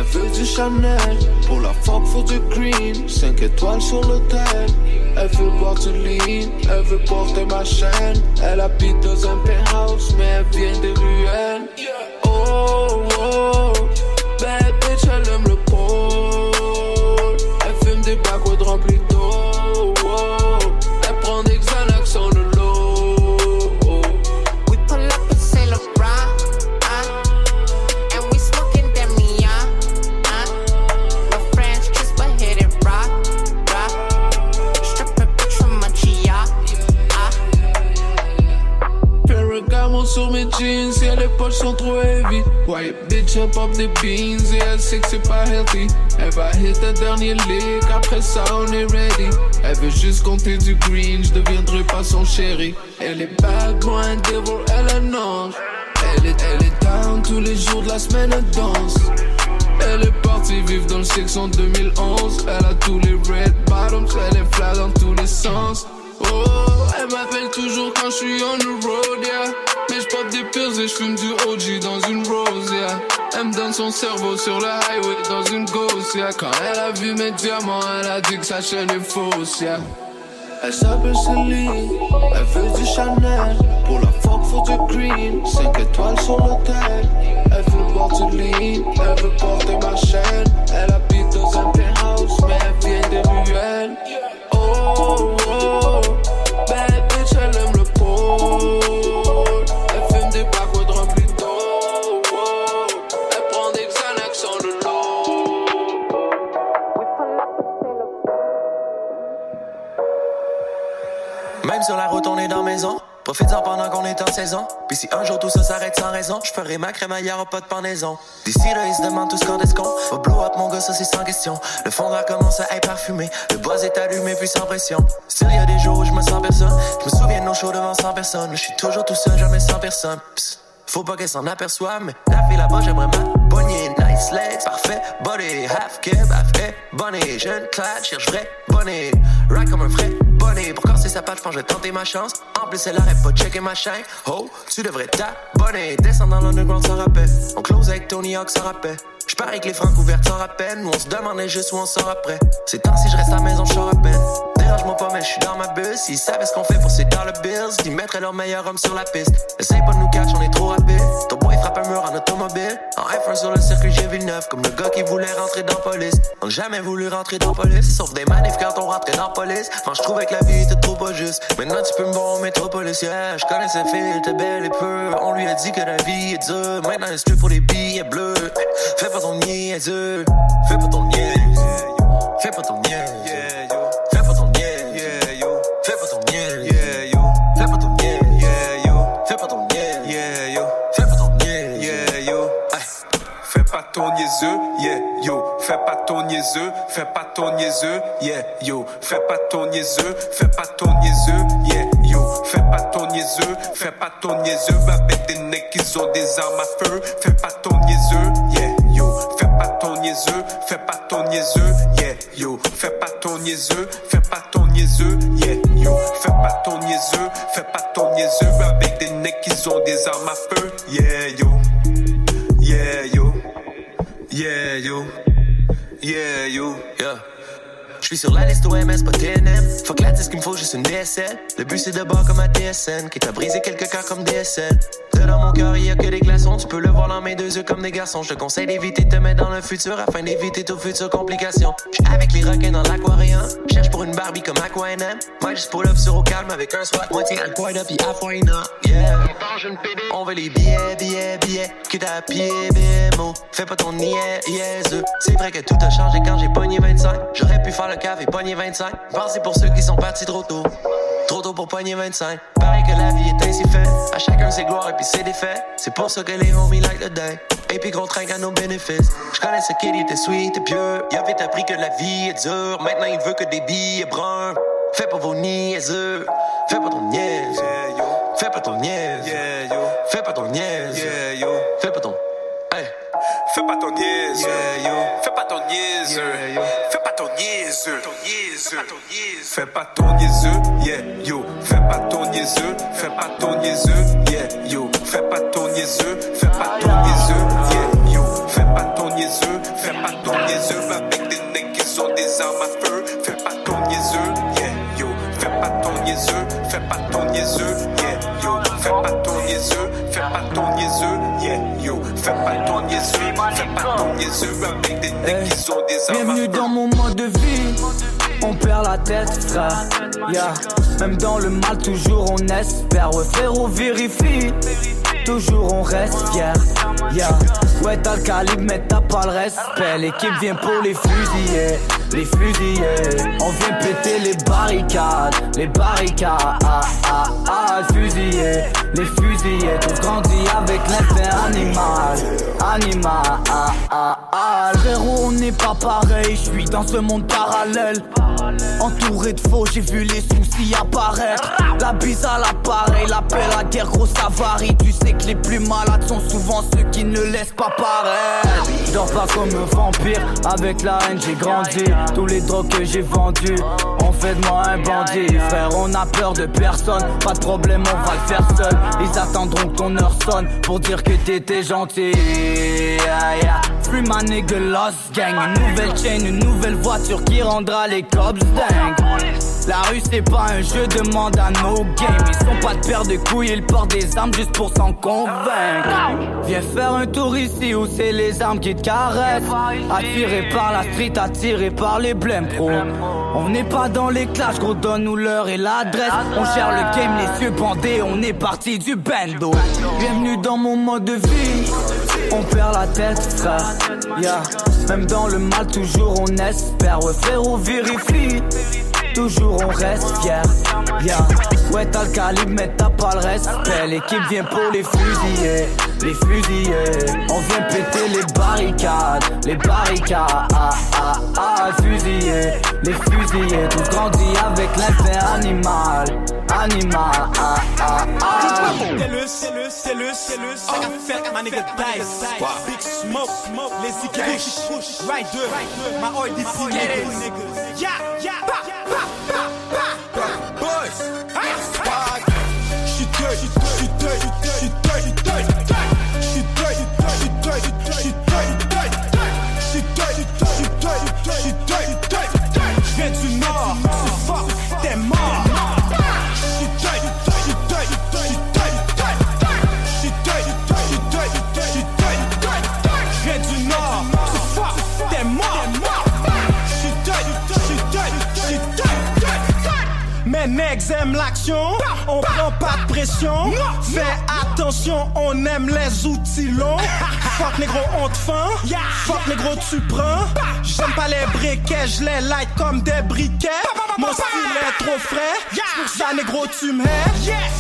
Elle veut du Chanel. Pour la fuck, faut du green, 5 étoiles sur l'hôtel. Elle veut boire du lean, elle veut porter ma chaîne. Elle habite dans un penthouse, mais elle vient des ruelles. Oh, oh, bad poches sont trop heavy. White bitch, elle pop des beans et elle sait que c'est pas healthy. Elle va hit un dernier lick, après ça on est ready. Elle veut juste compter du green, je deviendrai pas son chéri. Elle est bad, moi un devil, elle un ange. Elle est, elle est down tous les jours de la semaine, elle danse. Elle est partie vivre dans le sexe en 2011. Elle a tous les red bottoms, elle est flat dans tous les sens. Oh, elle m'appelle toujours quand je suis on the road, yeah. Pop des pills et je fume du OG dans une rose, yeah. Elle me donne son cerveau sur le highway dans une ghost, yeah. Quand elle a vu mes diamants, elle a dit que sa chaîne est fausse, yeah. Elle s'appelle Céline, elle veut du Chanel. Pour la fuck, faut du green, 5 étoiles sur l'hôtel. Elle veut boire du lean, elle veut porter ma chaîne. Elle ma crème ailleurs, au pas de pendaison. D'ici là, ils se demandent tous quand est-ce qu'on va blow up, mon gars, ça c'est sans question. Le fond de commence à être parfumé. Le buzz est allumé, puis sans pression. Still, y a des jours où je me sens personne. Je me souviens de nos shows devant 100 personnes. Je suis toujours tout seul, jamais sans personne. Psst. Faut pas qu'elle s'en aperçoive, mais la fille là-bas, j'aimerais poignée. Parfait, body, half keb, half hey, bonnet. Jeune clad, cherche vrai, bonnet. Right comme un vrai bonnet. Pour casser sa patte, je je vais tenter ma chance. En plus, elle arrête pas de checker ma chaîne. Oh, tu devrais t'abonner. Descendre dans l'underground sans rappel. On close avec Tony Hawk sans rappel. Je parie que les francs ouvertes sans rappel. Nous, on se demandait juste où on sort après. C'est temps si je reste à la maison, je sors à peine. Dérange-moi pas, mais je suis dans ma bulle. S'ils savaient ce qu'on fait pour ces dollar bills, ils mettraient leur meilleur homme sur la piste. Essaye pas de nous catch, on est trop rapide. Ton boy frappe un mur en automobile. En F1 sur le circuit G Villeneuve, comme le gars qui voulait rentrer dans police. On n'a jamais voulu rentrer dans police, sauf des manifs quand on rentrait dans police. Enfin, je trouvais que la vie était trop pas juste. Maintenant, tu peux me voir au métropolis, yeah. Je connais cette fille, elle était belle et peu. On lui a dit que la vie est dure. Maintenant, elle se pour les billets bleus. Fais pas ton niaiseux. Fais pas ton niaiseux. Fais pas ton niaiseux. Niaiseux. Fais pas ton niaiseux, fais pas ton niaiseux, yeah, yo. Fais pas ton niaiseux, fais pas ton niaiseux, yeah, yo. Fais pas ton niaiseux, fais pas ton niaiseux. Avec des necks qui ont des armes à feu. Fais pas ton niaiseux, yeah, yo. Fais pas ton niaiseux, fais pas ton niaiseux, yeah, yo. Fais pas ton niaiseux, fais pas ton niaiseux, yeah, yo. Fais pas ton niaiseux, fais pas ton niaiseux. Avec des necks qui ont des armes à feu, yeah, yo. Yeah, yo. Yeah, yo. Yeah. Je suis sur la liste OMS, pas TNM. Fuck la disque, il me faut juste une DSL. Le but c'est de bord comme un DSN. Qui t'a brisé quelques cœurs comme DSL. Dans mon cœur, il y a que des glaçons. Tu peux le voir dans mes deux yeux comme des garçons. Je te conseille d'éviter de te mettre dans le futur afin d'éviter toute future complication. J'suis avec les requins dans l'aquarium. Cherche pour une Barbie comme Aquaman. Moi, juste pull up sur au calme avec un swat. Moitié al-Qaïda pis Afoina. Yeah. On veut les billets, billets, billets. Que t'as pied, BMO. Fais pas ton niais, yes. C'est vrai que tout a changé quand j'ai pogné 25. J'aurais pu faire le café et pogner 25. Pensez pour ceux qui sont partis trop tôt. Trop tôt pour pogner 25. Pareil que la vie est ainsi faite. À chacun ses gloires et puis ses défaites. C'est pour ça que les homies like le day. Et puis qu'on trinque à nos bénéfices. Je connais ce kid, il était sweet et pieux. Il a vite appris que la vie est dure. Maintenant il veut que des billets bruns. Fais pas vos niaiseux. Fais pas ton niaise. Fais pas ton niaise. Fais pas ton niaise. Fais pas ton. Hey. Fais pas ton niaise, Fais pas ton niaise, Fais pas ton niaise, Fais pas ton niaiseux, yeah, yo. Fais pas ton niaiseux, fais pas ton niaiseux, yeah, yo. Fais pas ton niaiseux, fais pas ton niaiseux, yeah, yo. Fais pas ton niaiseux, fais pas ton niaiseux avec des nègres qui ont des armes à feu. Fais pas ton niaiseux, yeah, yo. Fais pas ton niaiseux, fais pas ton niaiseux, yeah, yo. Fais pas ton niaiseux, fais pas ton niaiseux, yeah, yo. Fais pas ton niaiseux, fais pas ton niaiseux avec des nègres qui ont des à Bienvenue dans mon mode de vie. On perd la tête, frère. Yeah. Même dans le mal, toujours on espère. Ouais, frérot, vérifie. Toujours on reste fier. Yeah. Ouais, t'as le calibre, mais t'as pas le respect. L'équipe vient pour les fusiller. Les fusiller. On vient péter les barricades. Les barricades. Ah, ah, ah, fusiller. Les fusiller. Tous grandis avec l'instinct animal. Animal. Ah, ah, ah. Frérot, on n'est pas pareil. Je suis dans ce monde parallèle. Entouré de faux, j'ai vu les soucis apparaître. La bise à l'appareil, l'appel à guerre, gros ça varie. Tu sais que les plus malades sont souvent ceux qui ne laissent pas paraître. Je dors pas comme un vampire, avec la haine j'ai grandi. Tous les drogues que j'ai vendus ont fait de moi un bandit. Frère, on a peur de personne, pas de problème, on va le faire seul. Ils attendront que ton heure sonne pour dire que t'étais gentil. Free my nigga lost gang, une nouvelle chain, une nouvelle voiture qui rendra les cops dingues. La rue c'est pas un jeu, demande à nos games. Ils sont pas de paire de couilles, ils portent des armes juste pour s'en convaincre. Viens faire un tour ici où c'est les armes qui te caressent. Attiré par la street, attiré par les blèmes pro. On n'est pas dans les clashs, gros, donne-nous l'heure et l'adresse. On gère le game, les yeux bandés, on est parti du bando. Bienvenue dans mon mode de vie. On perd la tête, frère. Yeah. Même dans le mal, toujours on espère. Ouais, frérot, vérifie. Toujours on reste fier. Yeah. Ouais, t'as le calibre, mais t'as pas le respect. L'équipe vient pour les fusiller. Les fusiller. On vient péter les barricades. Les barricades. Ah, ah, ah, fusiller. Les fusiller. Tous grandis avec l'instinct animal. Animal. Ah, ah, ah. C'est le, c'est le, c'est le, c'est le, c'est la fête, ma nigga Dice. Big Smoke, les Ziggy Rider, my oil DC niggas. Yeah, yeah, pa, pa, pa, pa, pa. Boys, hey, squad. J'suis dirty, j'suis dirty, j'suis dirty, dirty, dirty. J'suis nègres aiment l'action, on prend pas de pression. Fais attention, on aime les outils longs. Fuck négro, on te fend. Fuck négro, tu prends. J'aime pas les briquets, je les light comme des briquets. Mon style est trop frais, c'est pour ça négro, tu me.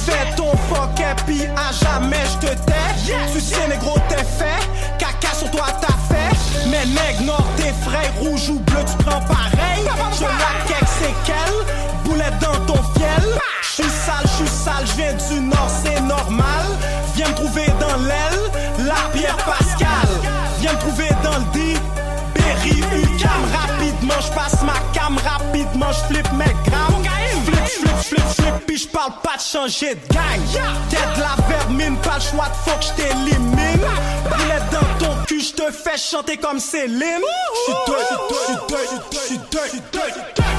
Fais ton fuck et puis à jamais je te tais. Tu sais négro, t'es fait. Caca sur toi, t'as fait. Mais nègre, nord, t'es frais. Rouge ou bleu, tu prends pareil. Je la kek, c'est Boulette dans ton fiel. J'suis sale, j'suis sale, j'viens du nord, c'est normal. Viens me trouver dans l'aile, la Pierre Pascal. Viens me trouver dans le dit, Berry, Ucam. Rapidement, j'passe ma cam, rapidement, j'flippe mes grammes. Flip, flip, flip, flip, puis j'parle pas de changer de gang. Tête la vermine, pas le choix de faut que j't'élimine. Boulette dans ton cul, j'te fais chanter comme Céline. J'suis dirty, j'suis dirty, j'suis dirty, dirty, dirty. J'suis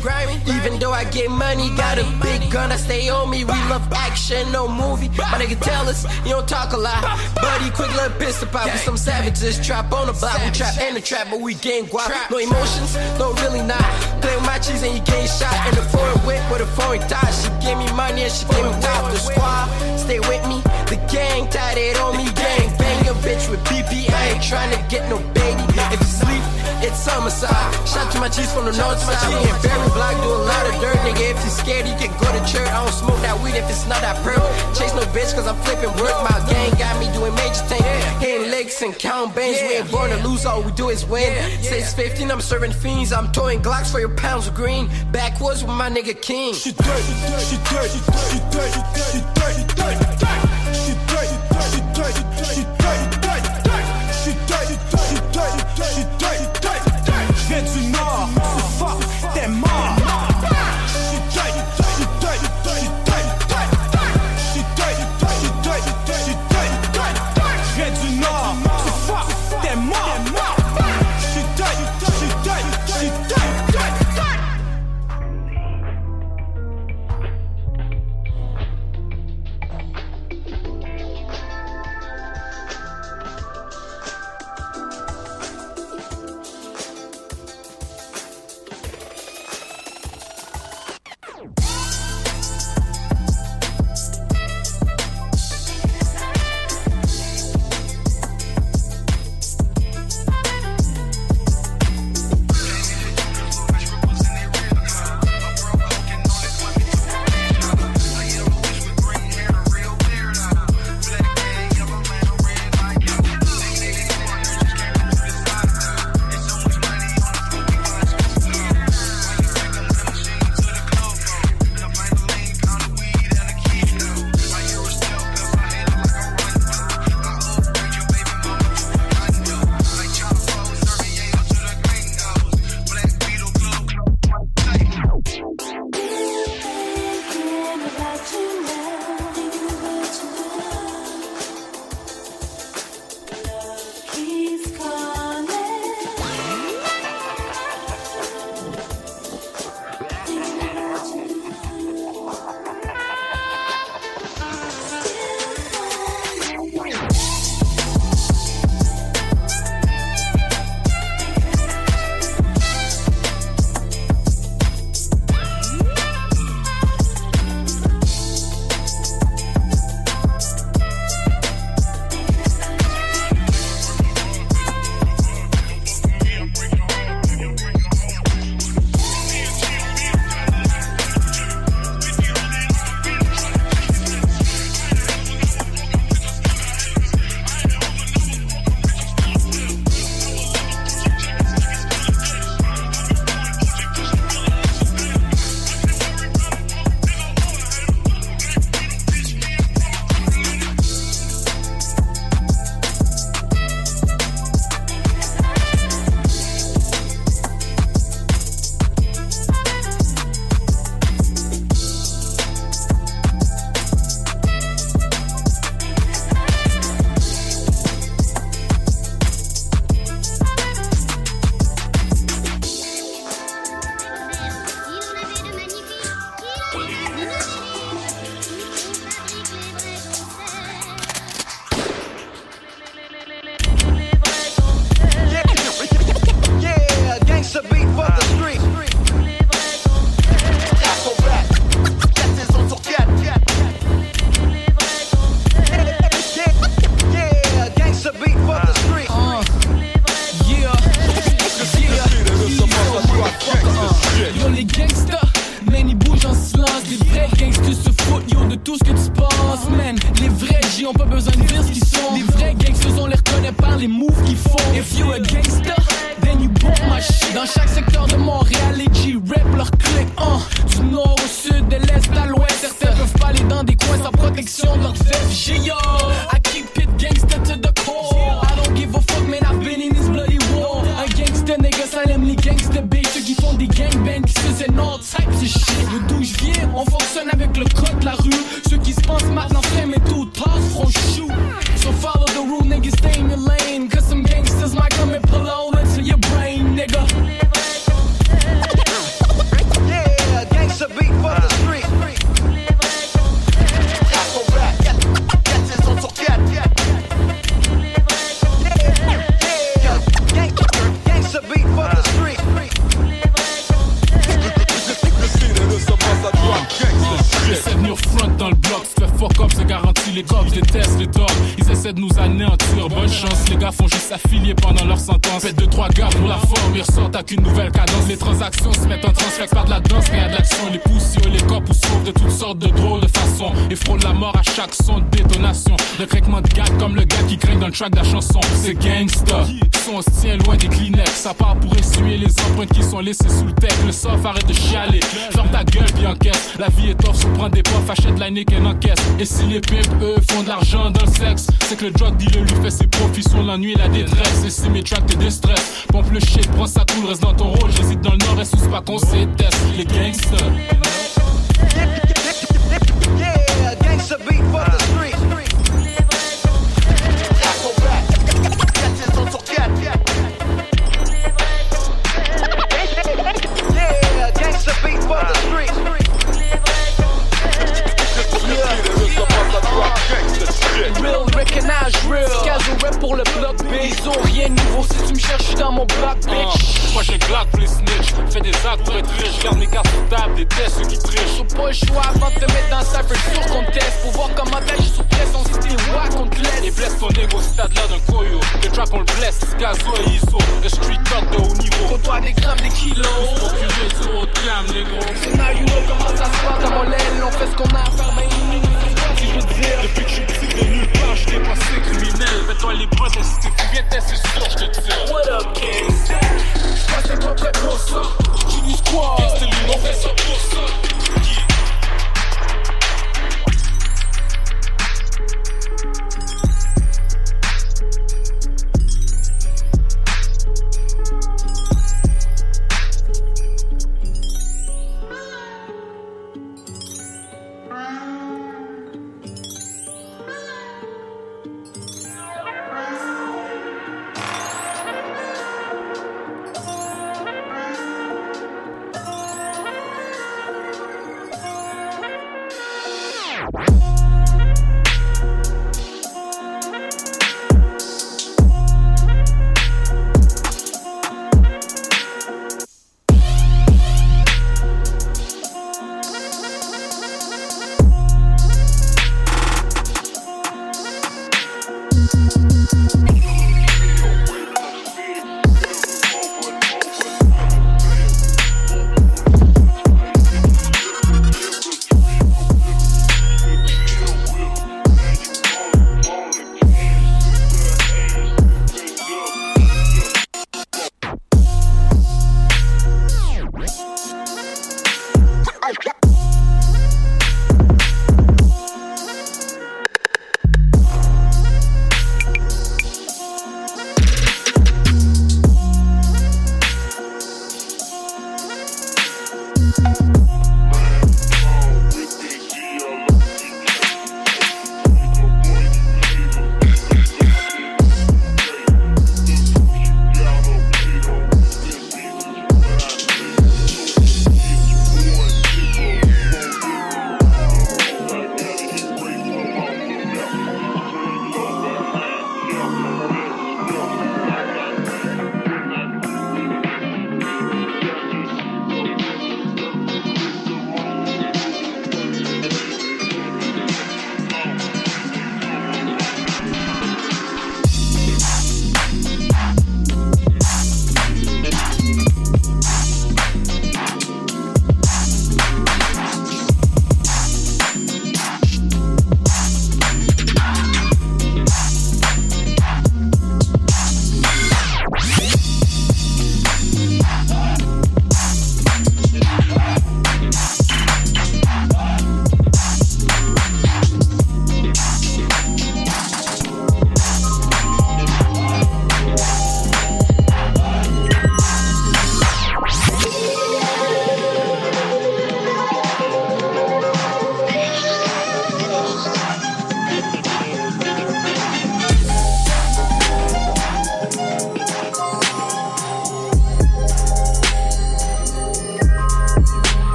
grimy. Even though I get money, got a big gun, I stay on me. We love action, no movie. My nigga tell us, you don't talk a lot. Buddy, quick little pistol pop with some savages. Trap on the block, we trap in the trap, but we getting guap. No emotions, no really not. Play with my cheese and you getting shot. In the foreign whip with a foreign tie. She give me money and she give me top. The squad, stay with me. The gang tied it on me. Gang bang your bitch with BP. I ain't trying to get no baby. If you sleep, it's summerside. Shout to my cheese from the north side. Me and Barry Block do a lot of dirt, nigga. If you scared, you can go to church. I don't smoke that weed if it's not that perp. Chase no bitch, cause I'm flipping work. My gang got me doing major things. Hitting licks and count bands. We ain't born to lose, all we do is win. 615, I'm serving fiends. I'm throwing Glocks for your pounds of green. Backwards with my nigga King. She dirty, she dirty, she dirty, she dirty, she dirty, she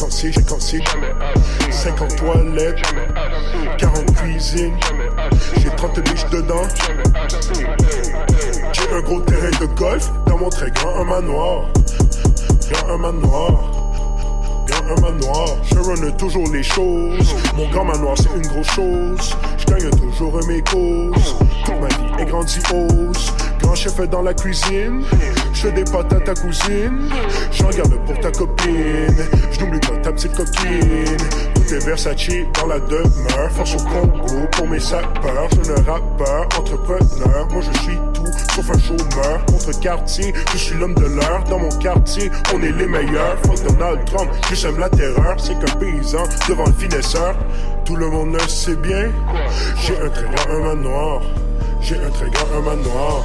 56, 56, 50 toilettes, 40 cuisines. J'ai 30 niches dedans. J'ai un gros terrain de golf dans mon très grand un manoir. Grand un manoir. Un manoir, je run toujours les choses. Mon grand manoir, c'est une grosse chose. Je gagne toujours mes causes. Toute ma vie est grandiose. Grand chef dans la cuisine. Je fais des pâtes à ta cousine. J'en garde pour ta copine. Je n'oublie pas ta petite coquine. Tout est Versace dans la demeure. Force au Congo pour mes sapeurs. Jeune rappeur, entrepreneur. Moi je suis tout sauf un chômeur. Contre quartier, je suis l'homme de l'heure. Dans mon quartier, on est les meilleurs. Fuck Donald Trump, je sème la terreur. C'est qu'un paysan devant le finesseur. Tout le monde le sait bien. J'ai un très grand un manoir. J'ai un très grand un manoir.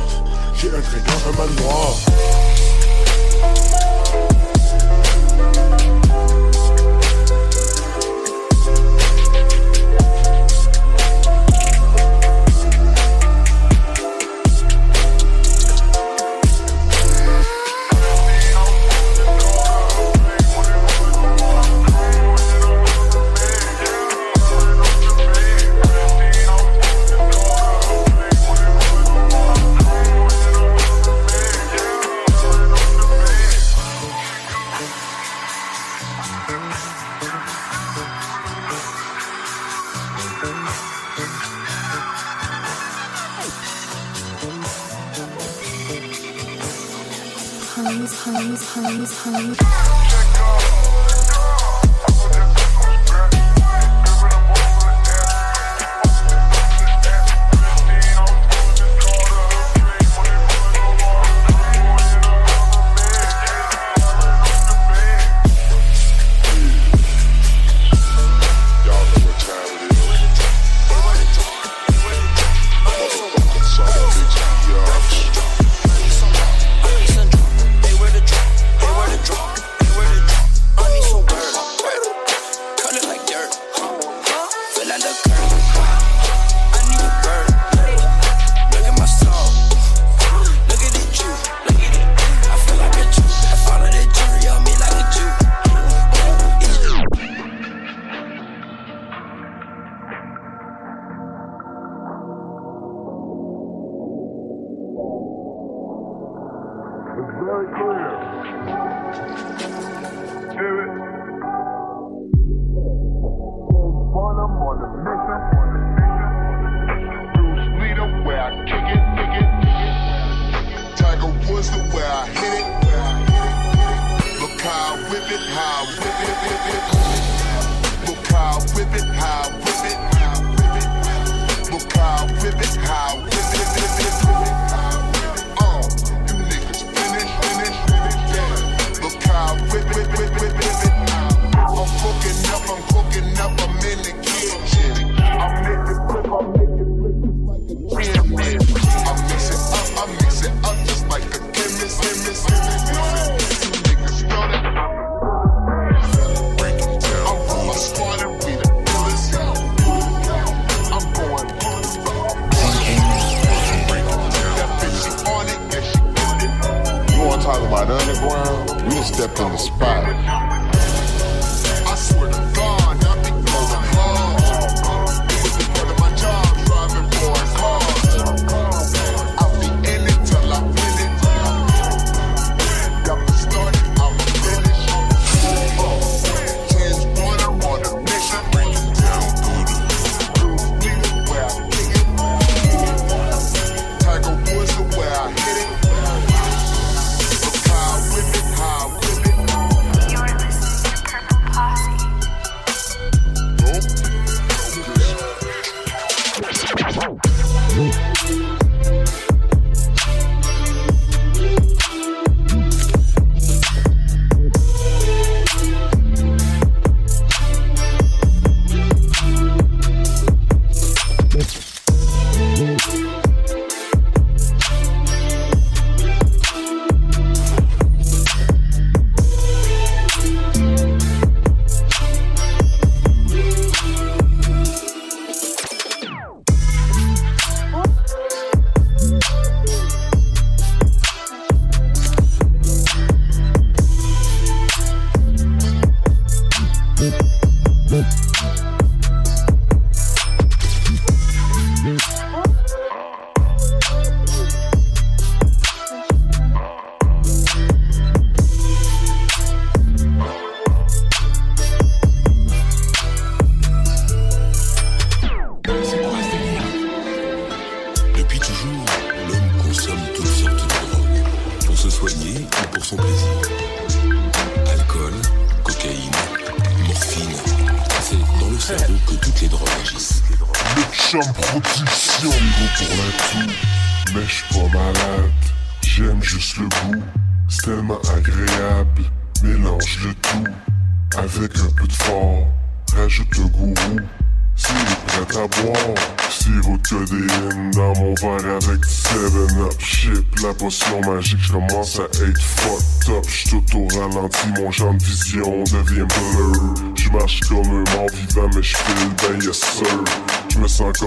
J'ai un très grand un manoir.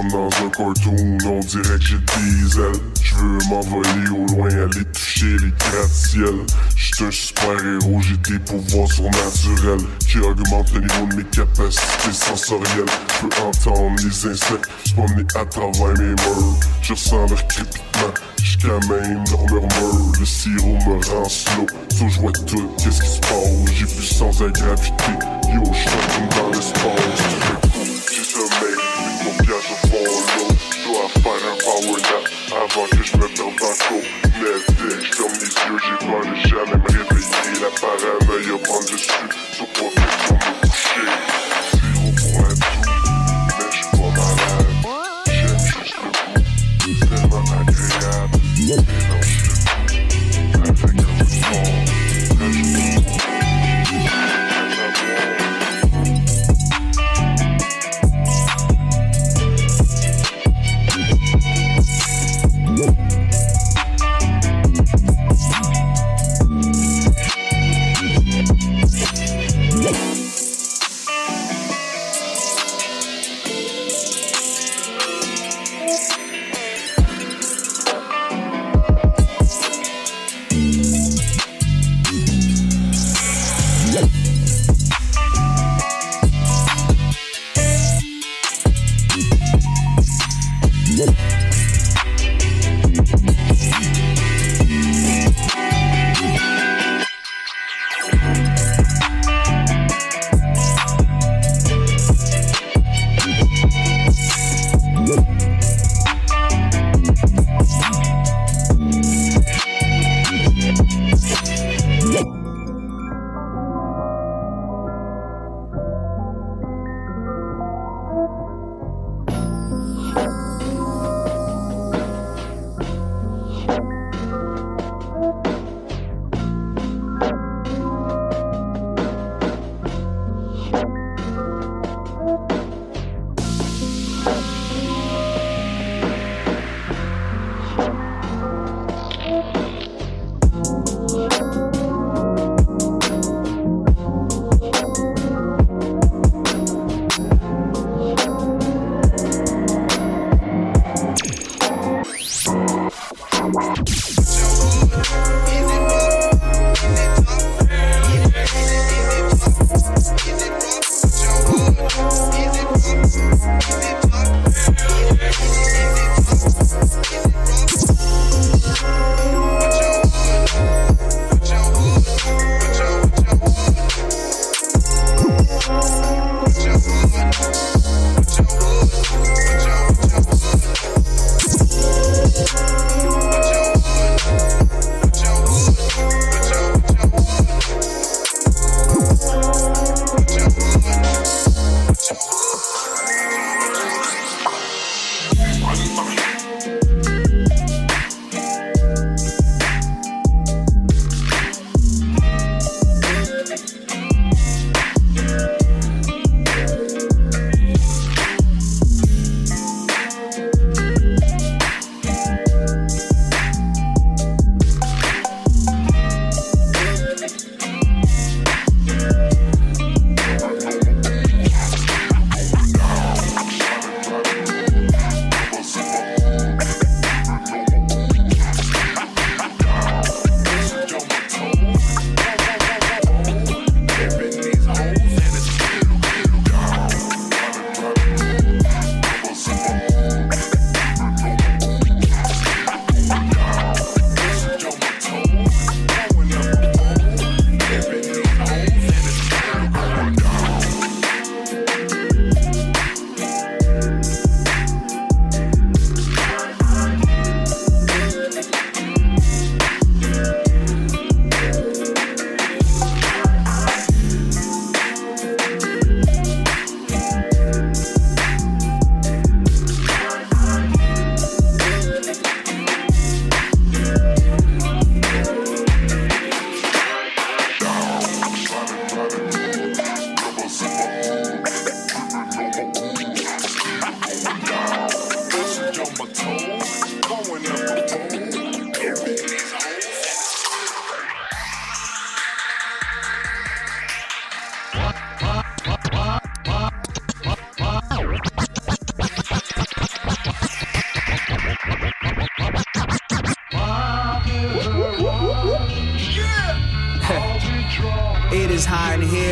dans un cartoon, on dirait que j'ai des ailes. J'veux m'envoler au loin, aller toucher les gratte-ciels. J'suis un super héros, j'ai des pouvoirs surnaturels qui augmentent le niveau de mes capacités sensorielles. J'peux entendre les insectes, j'pommener à travers mes murs. Je ressens leur crépitement, jusqu'à même leur murmure. Le sirop me rend slow, so je vois tout, qu'est-ce qui se passe? J'ai vu sans la gravité, yo, j'suis dans l'espace.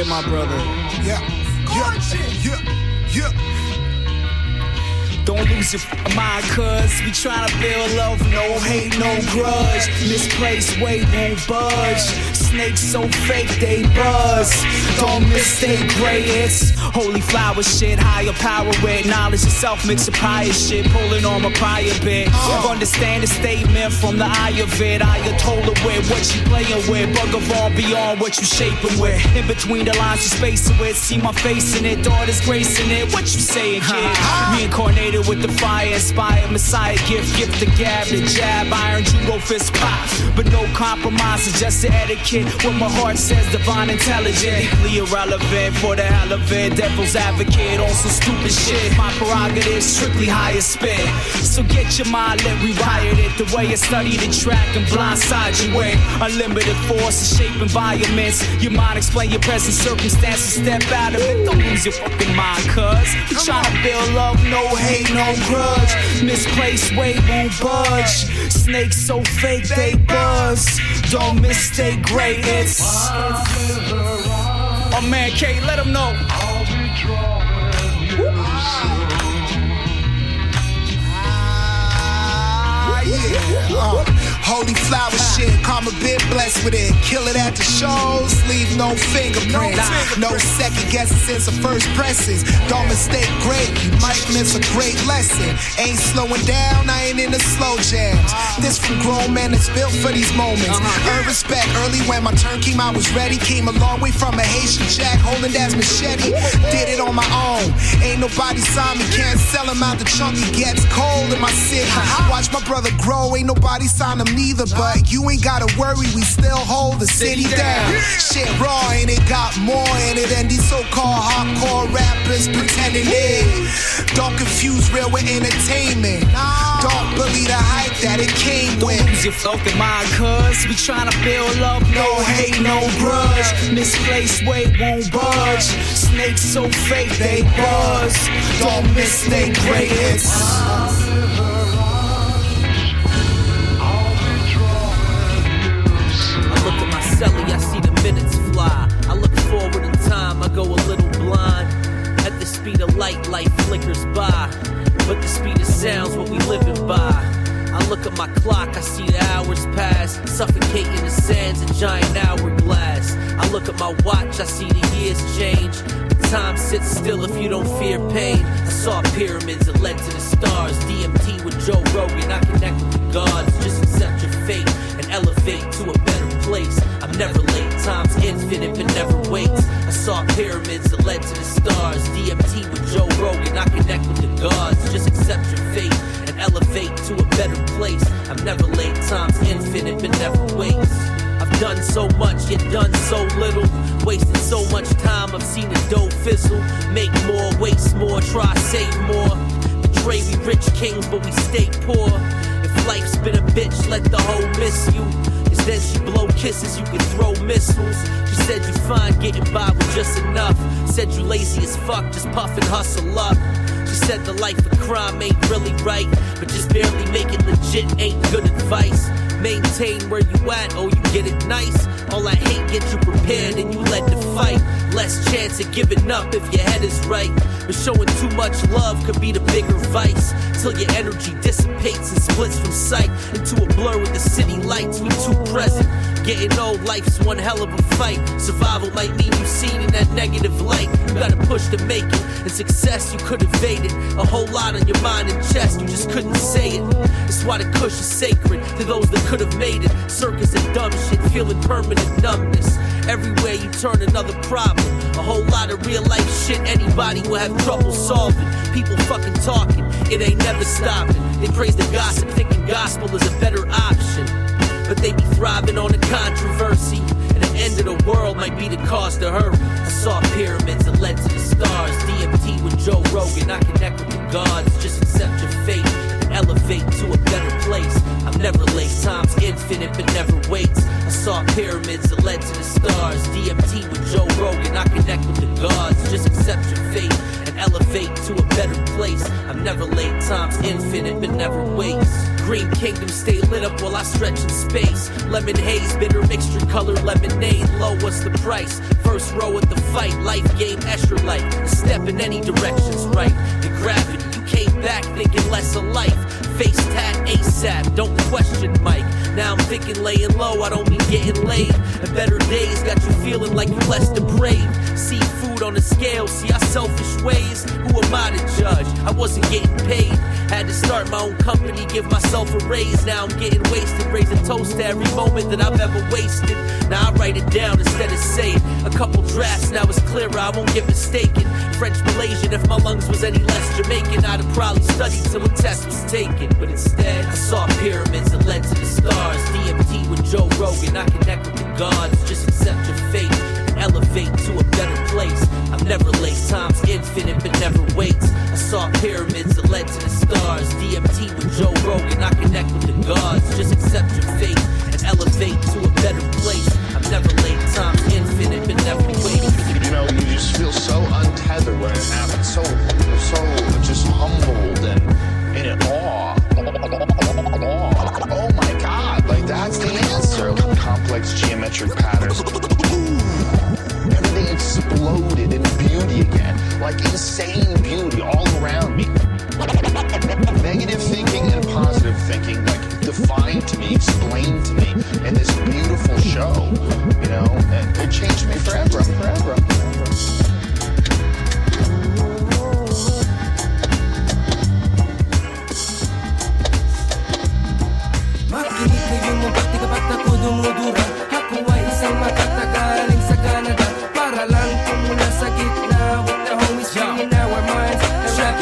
My brother. Yeah, yeah, yeah, yeah. Don't lose your mind, cuz we tryna build love, no hate, no grudge. Misplaced weight won't budge. Snakes so fake, they buzz. Don't mistake gray, it's holy flower shit. Higher power with knowledge itself, mix a prior shit. Pulling on my prior bit. Uh. Understand the statement from the eye of it. Ayatollah with what you playing with. Bug of all beyond what you shaping with. In between the lines, you spacing with. See my face in it, daughter's gracing it. What you saying, kid? Reincarnated with the fire, inspired Messiah gift, gift the gab, the jab, iron judo fist pop. But no compromises, just the etiquette. What my heart says, divine intelligence, deeply irrelevant for the hell of it. Devil's advocate on some stupid shit. My prerogative, strictly higher spin. So get your mind rewired it the way you study the track and blindside you with unlimited force to shape environments. Your mind explain your present circumstances, step out of it. Don't lose your fucking mind, cuz we tryna build love, no hate, no grudge. Misplaced weight won't budge. Snakes so fake they buzz. Don't mistake great, it's. Oh man, K, let them know. Ah, yeah. Uh, holy flower shit, karma been blessed with it. Kill it at the shows, leave no fingerprints. No second guessing since the first presses. Don't mistake great, you might miss a great lesson. Ain't slowing down, I ain't in the slow jams. Uh-huh. This from grown men that's built for these moments. Uh-huh. Earn respect early when my turn came, I was ready. Came a long way from a Haitian jack holding that machete. Did it on my own. Ain't nobody saw me, can't sell him out the chunk. It gets cold in my city. Uh-huh. Watch my brother grow, ain't nobody sign him neither. But you ain't gotta worry, we still hold the city down. Shit raw, ain't it got more in it than these so-called hardcore rappers pretending it. Don't confuse real with entertainment. Don't believe the hype that it came with. Don't lose your fucking mind, cuz we tryna build love, no hate, no grudge. Misplaced weight won't budge. Snakes so fake they buzz. Don't mistake great hits. Light, light flickers by. But the speed of sound's what we living by. I look at my clock, I see the hours pass, suffocating the sands, a giant hourglass. I look at my watch, I see the years change. Time sits still if you don't fear pain. I saw pyramids that led to the stars. DMT with Joe Rogan, I connect with the gods. Just accept your fate and elevate to a better place. I'm never infinite but never waits. I saw pyramids that led to the stars. DMT with Joe Rogan, I connect with the gods. Just accept your fate and elevate to a better place. I'm never late, time's infinite but never waits. I've done so much, yet done so little. Wasted so much time, I've seen the dough fizzle. Make more, waste more, try save more. Betray we rich kings, but we stay poor. If life's been a bitch, let the hoe miss you. Then she blow kisses, you can throw missiles. She said you fine getting by with just enough. Said you lazy as fuck, just puff and hustle up. She said the life of crime ain't really right, but just barely make it legit ain't good advice. Maintain where you at, oh you get it nice. All I hate get you prepared and you led to fight. Less chance of giving up if your head is right. But showing too much love could be the bigger vice. Till your energy dissipates and splits from sight into a blur with the city lights. We too present. Getting old, life's one hell of a fight. Survival might mean you seen in that negative light. You gotta push to make it. And success you could evade it. A whole lot on your mind and chest, you just couldn't say it. That's why the kush is sacred to those that could have made it. Circus and dumb shit, feeling permanent numbness. Everywhere you turn, another problem. A whole lot of real life shit anybody will have trouble solving. People fucking talking, it ain't never stopping. They praise the gossip, thinking gospel is a better option. But they be thriving on the controversy. And the end of the world might be the cause to hurry. I saw pyramids that led to the stars. DMT with Joe Rogan, I connect with the gods. Just accept your fate elevate to a better place. I'm never late, time's infinite but never waits. I saw pyramids that led to the stars. DMT with Joe Rogan, I connect with the gods. Just accept your fate and elevate to a better place. I'm never late, time's infinite, but never waits. Green Kingdom stay lit up while I stretch in space. Lemon haze, bitter mixture, color lemonade. Low, what's the price? First row at the fight, life game, extra light. Step in any direction's right. The gravity, back thinking less of life. Face tat ASAP, don't question Mike. Now I'm thinking laying low, I don't mean getting laid. And better days got you feeling like you less depraved. See food on the scale, see our selfish ways. Who am I to judge? I wasn't getting paid. Had to start my own company, give myself a raise. Now I'm getting wasted, raising toast to every moment that I've ever wasted. Now I write it down instead of saying. A couple drafts, now it's clearer, I won't get mistaken. French Malaysian, if my lungs was any less Jamaican, I'd have probably studied till a test was taken. But instead, I saw pyramids that led to the stars. DMT with Joe Rogan, I connect with the gods. Just accept your fate elevate to a better place. I'm never late, time's infinite but never waits. I saw pyramids that led to the stars. DMT with Joe Rogan, I connect with the gods. Just accept your fate and elevate to a better place. I'm never late, time's infinite but never waits. You know, you just feel so untethered when it happens, so so just humbled and in awe. Oh my God! Like that's the answer. Complex geometric patterns. Exploded in beauty again, like insane beauty all around me. Negative thinking and positive thinking, like defined to me, explained to me in this beautiful show. You know, and it changed me forever, forever. Makinig dumudura Ako tumula sa gitna With the homies bringing our minds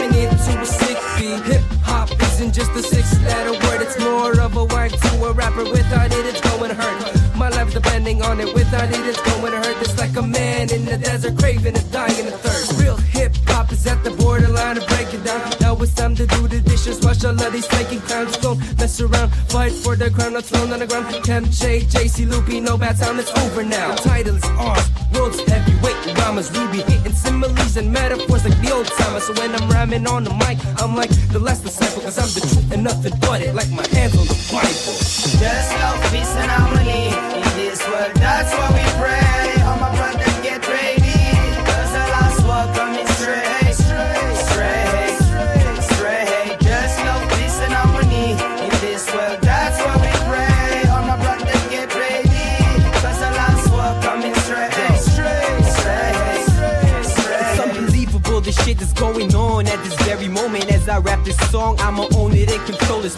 And it to a sick beat. Hip-hop isn't just a six-letter word It's more of a word to a rapper Without it it's going to hurt. My life's depending on it Without it it's going to hurt. It's like a man in the desert Craving and dying of thirst. Real hip-hop is at the borderline of breaking down. Now it's time to do the dishes Wash all of these faking clowns. Don't mess around. Fight for the crown Not thrown on the ground. Temp J, JC, Loopy No bad sound. It's over now. The title is ours. World's heavyweight rhymes We be hitting similes and metaphors Like the old timers So when I'm rhyming on the mic I'm like the last disciple Cause I'm the truth and nothing but it. Like my hands on the Bible. Just love, peace, and harmony in this world. That's why we pray.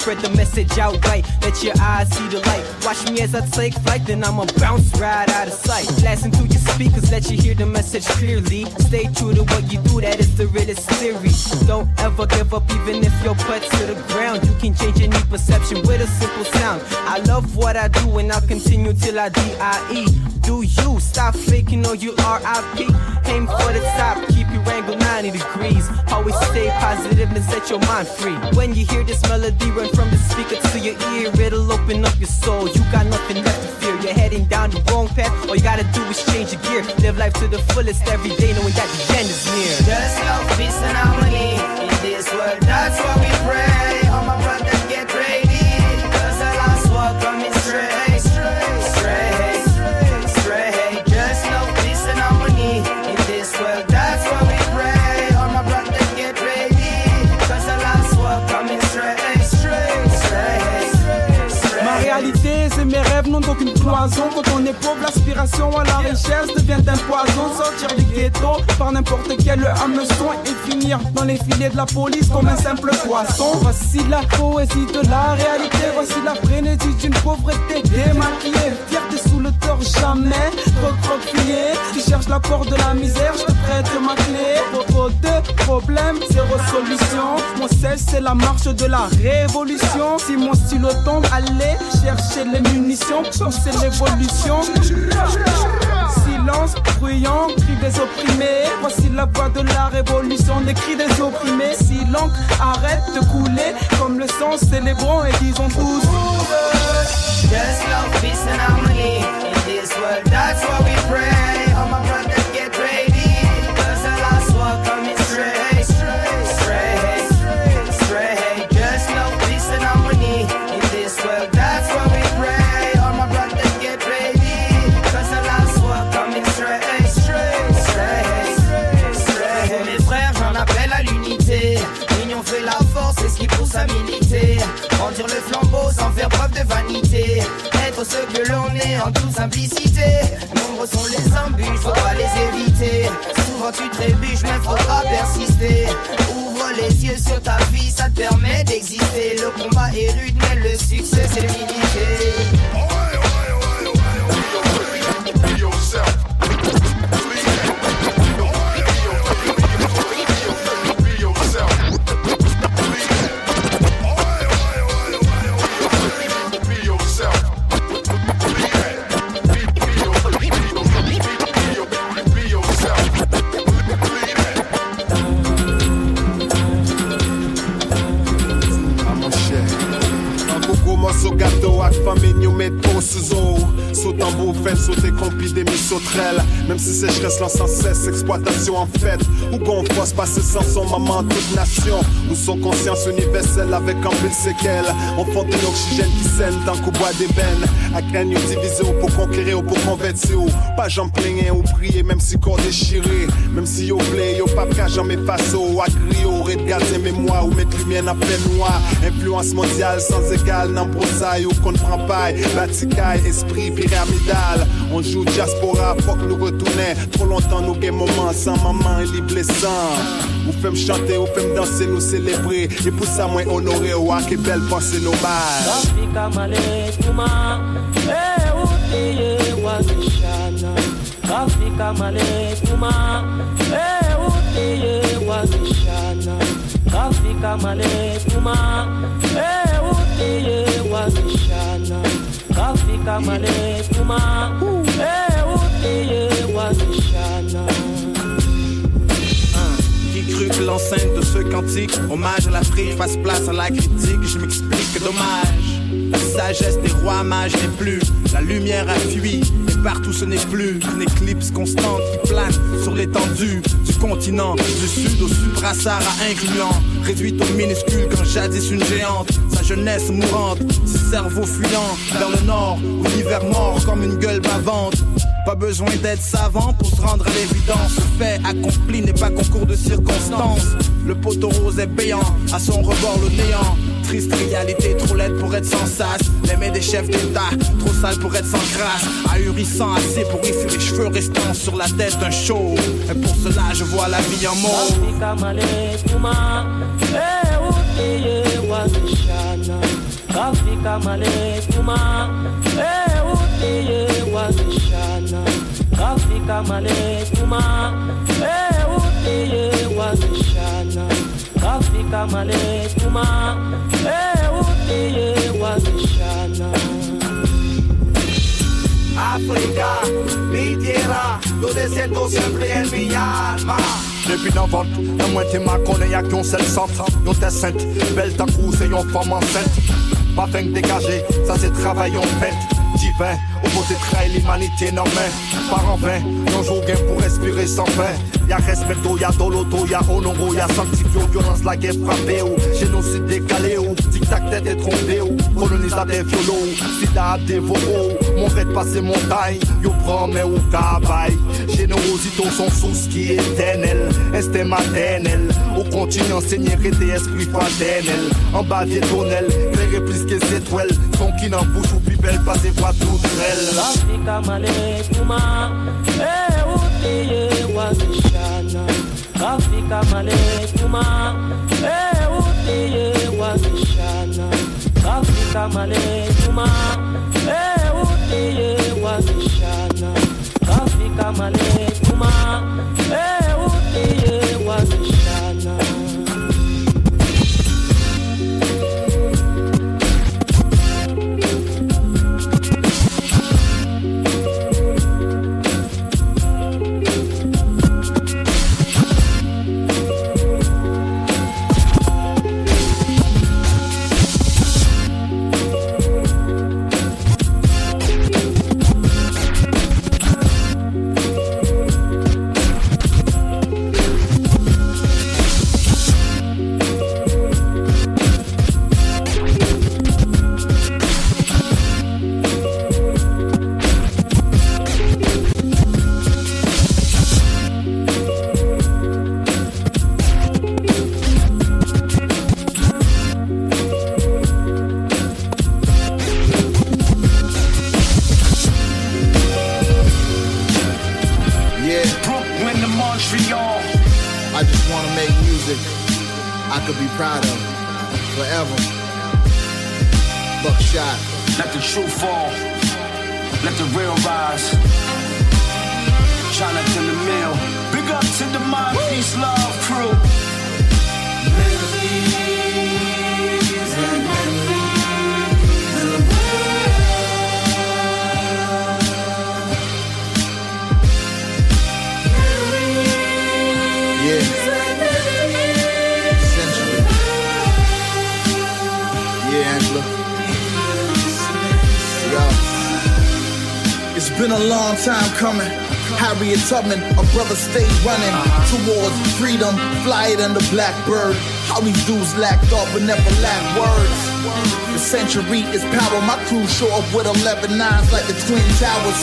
Spread the message out right. Let your eyes see the light. Watch me as I take flight, then I'ma bounce right out of sight. Blasting through your speakers, let you hear the message clearly. Stay true to what you do, that is the realest theory. Don't ever give up, even if you're put to the ground. You can change any perception with a simple sound. I love what I do, and I'll continue till I die. Do you stop faking or you RIP? Aim for the top, your angle 90 degrees. Always stay positive and set your mind free. When you hear this melody run from the speaker to your ear, it'll open up your soul. You got nothing left to fear. You're heading down the wrong path. All you gotta do is change your gear. Live life to the fullest every day, knowing that the end is near. Just love, peace, and harmony in this world. That's why we pray. Quand on est pauvre, l'aspiration à la richesse devient un poison. Sortir du ghetto par n'importe quel hameçon et finir dans les filets de la police comme un simple poisson. Voici la poésie de la réalité. Voici la frénésie d'une pauvreté démaquillée. Fierté sous le tort, jamais recroquevillé. Tu cherches la porte de la misère, je te prête ma clé. Propos de problème, zéro solution. Mon sel, c'est la marche de la révolution. Si mon stylo tombe, allez chercher les munitions. C'est l'évolution. Silence bruyant, cri des opprimés. Voici la voix de la révolution, des cris des opprimés. Si l'encre arrête de couler, comme le sang, célébrons et disons tous. Just love, peace, and harmony in this world. That's why we pray. Vanité. Être ce que l'on est en toute simplicité. Nombreux sont les embûches, faudra les éviter. Souvent tu trébuches, mais faudra persister. Ouvre les yeux sur ta vie, ça te permet d'exister. Le combat est rude, mais le succès c'est l'humilité. Des Même si sécheresse lance sans cesse. Exploitation en fait. Ou qu'on force passer sans son maman toute nation. Ou son conscience universelle avec un peu de séquelles. On de l'oxygène qui saigne tant qu'au bois d'ébène À graine nous diviser ou pour conquérir ou pour convertir ou Pas j'en plaigner ou prier même si corps déchiré Même si yo blé yo qu'à jamais face au à crier au de garder mémoire ou mettre lumière dans plein noir. Influence mondiale sans égal dans broussailles ou qu'on ne prend pas. Baticaille, esprit pyramidal. On joue diaspora, faut que nous retourner Trop longtemps nous gain moment sans maman et les blessants. Ou fait me chanter, ou fait me danser, nous célébrer. Et pour ça moi honorer ou pensée nos balles Kafika male kuma Eh utiye wazishana Kafika male kuma Eh utiye wazishana Kafika male kuma Eh utiye wazishana Kafika male kuma Eh utiye wazishana Qui crut que l'enceinte de ce cantique, hommage à l'Afrique, fasse place à la critique, je m'explique, dommage. Sagesse des rois mages n'est plus, la lumière a fui, et partout ce n'est plus qu'une éclipse constante qui plane sur l'étendue du continent, du sud au supra-sahara incluant, réduite au minuscule quand jadis une géante, sa jeunesse mourante, ses cerveaux fuyant vers le nord, où l'hiver mort comme une gueule bavante. Pas besoin d'être savant pour se rendre à l'évidence. Le fait accompli n'est pas concours de circonstances. Le poteau rose est béant, à son rebord le néant. Triste réalité, trop laide pour être sans sas. Mains des chefs d'État, trop sales pour être sans grâce. Ahurissant assez pour hisser les cheveux restant sur la tête d'un show. Et pour cela, je vois la vie en mots. Kafika male kuma Eh wazishana África, mi tierra, donde siento siempre en mi alma. Depuis d'avant, la moitié m'a connaît, qu'un seul centre. Yon t'es sainte, belle ta crousse et yon femme enceinte. Pas fin que dégager, ça c'est travail en peine. Divin, au côté trahi l'humanité non mais Par en vain, yon joue gain pour respirer sans fin. Y'a respecto, y'a doloto, y'a honoro, y'a sanctifio, violence, la guerre frappée ou génocide décalé ou tic-tac tête est trompé ou colonisateur violo, sida dévoro, mon fait passer montagne, yo prend mais ou cabaye. Générosité son source qui est éternelle, est maternelle, au continent enseigner des esprits fraternels, en bas vietonnel, clairé plus que ses étoiles, son qui n'en bouche ou plus belle, pas ses voix toutes belles. Kafika male kuma Eh utiye wazishana Kafika male kuma Eh utiye wazishana Kafika male kuma Eh Tubman, a brother stayed running towards freedom, fly it the blackbird. How these dudes lack thought but never lack words. The century is power. My crew show up with 11 nines like the Twin Towers.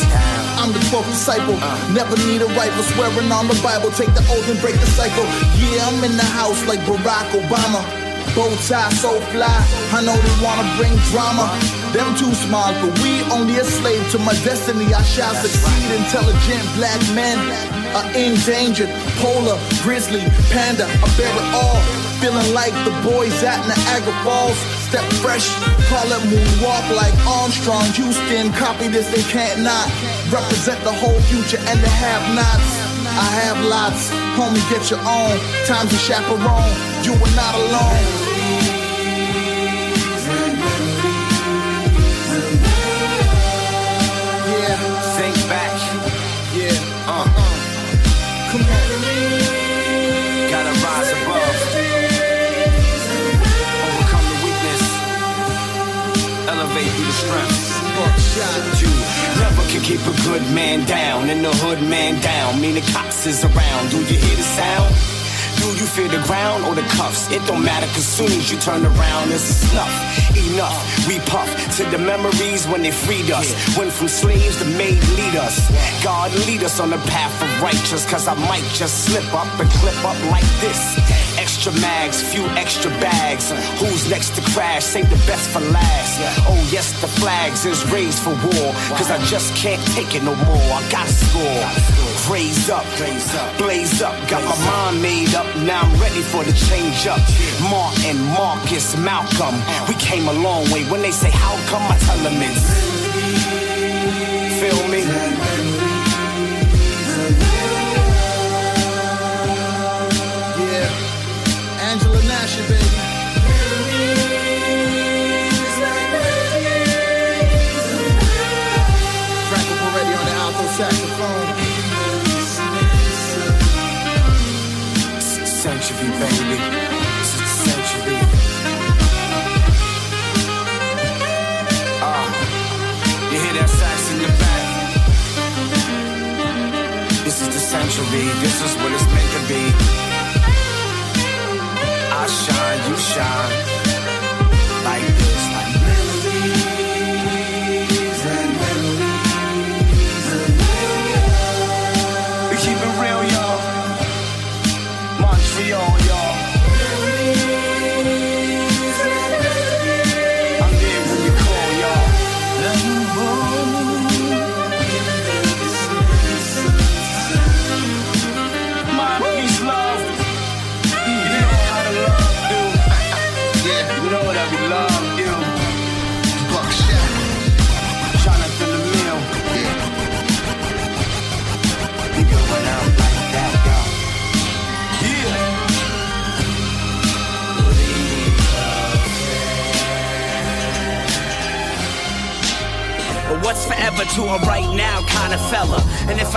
I'm the 12th disciple. Never need a rifle. Swearing on the Bible. Take the oath and break the cycle. Yeah, I'm in the house like Barack Obama. Bow tie so fly. I know they wanna bring drama. Them too smart, but we only a slave to my destiny. I shall succeed. Intelligent black men are endangered. Polar, grizzly, panda, I bear it all. Feeling like the boys at Niagara Falls. Step fresh, call it moonwalk like Armstrong. Houston, copy this, they can't not. Represent the whole future and the have-nots. I have lots, homie, get your own. Time's a chaperone, you are not alone. You never can keep a good man down and the hood man down. Mean the cops is around. Do you hear the sound? Do you feel the ground or the cuffs? It don't matter, cause soon as you turn around, it's a snuff. Enough, we puff to the memories when they freed us. Went from slaves to made leaders. God lead us on the path of righteous, cause I might just slip up and clip up like this. Extra mags, few extra bags. Who's next to crash? Save the best for last. Oh, yes, the flags is raised for war, cause I just can't take it no more. I gotta score. Raise up, blaze up, got my mind made up. Now I'm ready for the change up. Martin, Marcus, Malcolm, we came a long way. When they say how come, I tell them it's. This is what it's meant to be. You shine.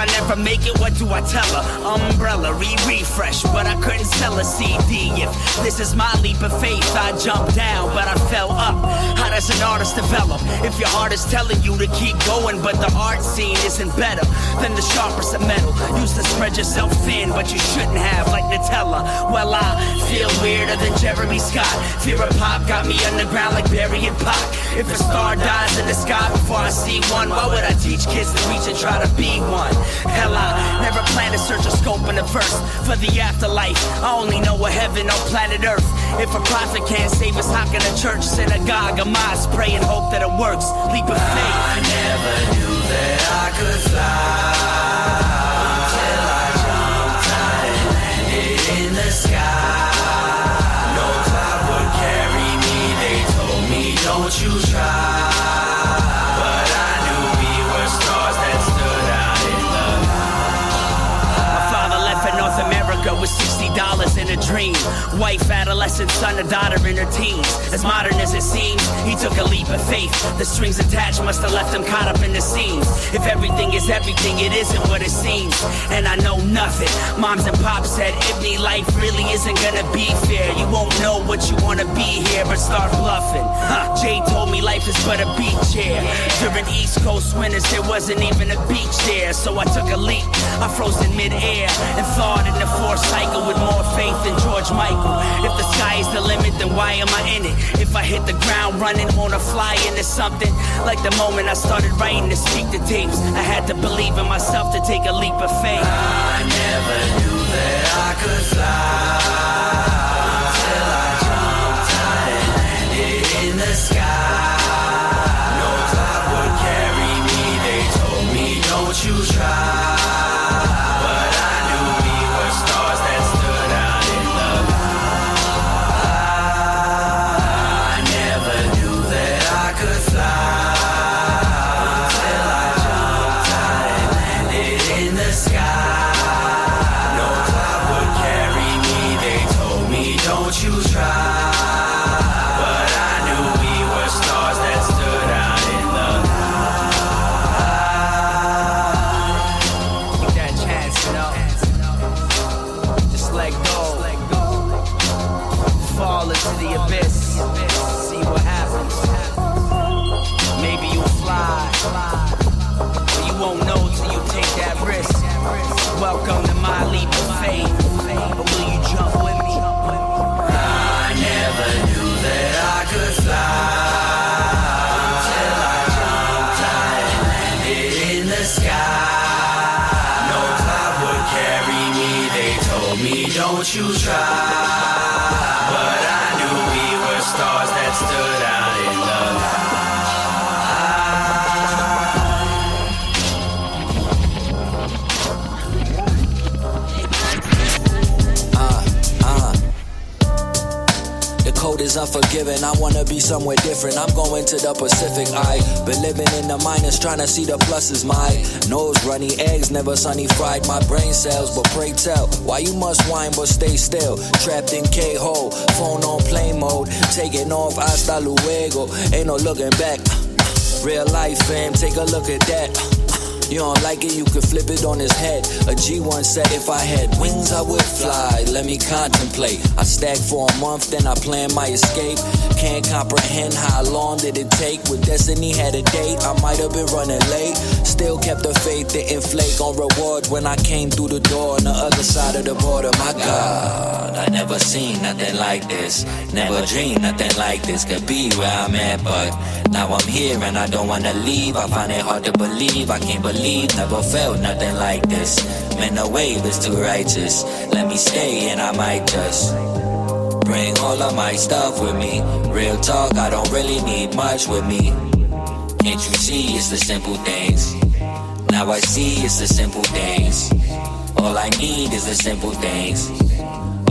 I never make it, what do I tell her? Umbrella, re-refresh, but I couldn't sell a CD. If this is my leap of faith, I jumped down, but I fell up. How does an artist develop? If your heart is telling you to keep going, but the art scene isn't better than the sharpest of metal. Used to spread yourself thin, but you shouldn't have, like Nutella. Well, I feel weirder than Jeremy Scott. Fear of pop got me underground like and Pac. If a star dies in the sky before I see one, why would I teach kids to reach and try to be one? Hell, I never planned to search a scope in a verse for the afterlife. I only know a heaven on planet Earth. If a prophet can't save us, how can a church, synagogue, a mosque pray and hope that it works? Leap of faith. I never knew that I could fly until I jumped out and landed in the sky. don't you try I was 16 a dream. Wife, adolescent, son, a daughter in her teens. As modern as it seems, he took a leap of faith. The strings attached must have left him caught up in the seams. If everything is everything, it isn't what it seems. And I know nothing. Moms and pops said, Ibney, life really isn't gonna be fair. You won't know what you wanna be here, but start bluffing. Huh. Jay told me life is but a beach here. During East Coast winters, there wasn't even a beach there. So I took a leap. I froze in midair and thought in the fourth cycle with more faith than George Michael. If the sky is the limit, then why am I in it? If I hit the ground running, wanna fly into something. Like the moment I started writing to speak the tapes, I had to believe in myself to take a leap of faith. I never knew that I could fly. I jumped out and landed in the sky. No cloud would carry me, they told me, don't you try. They told me, don't you try. But I knew we were stars that stood out is unforgiving. I wanna be somewhere different. I'm going to the Pacific. I been living in the minus, trying to see the pluses. My nose runny, eggs never sunny fried. My brain cells, but pray tell why you must whine but stay still. Trapped in K hole, phone on plane mode, taking off hasta luego. Ain't no looking back. Real life, fam, take a look at that. You don't like it, you can flip it on his head. A G1 said if I had wings, I would fly. Let me contemplate. I stacked for a month, then I plan my escape. Can't comprehend how long did it take. With destiny had a date, I might have been running late. Still kept the faith, didn't flake on rewards when I came through the door on the other side of the border. My God, I never seen nothing like this. Never dreamed nothing like this could be where I'm at, but now I'm here and I don't wanna leave. I find it hard to believe. I can't believe, never felt nothing like this. Man, the wave is too righteous. Let me stay and I might just bring all of my stuff with me. Real talk, I don't really need much with me. Can't you see it's the simple things? Now I see it's the simple things. All I need is the simple things.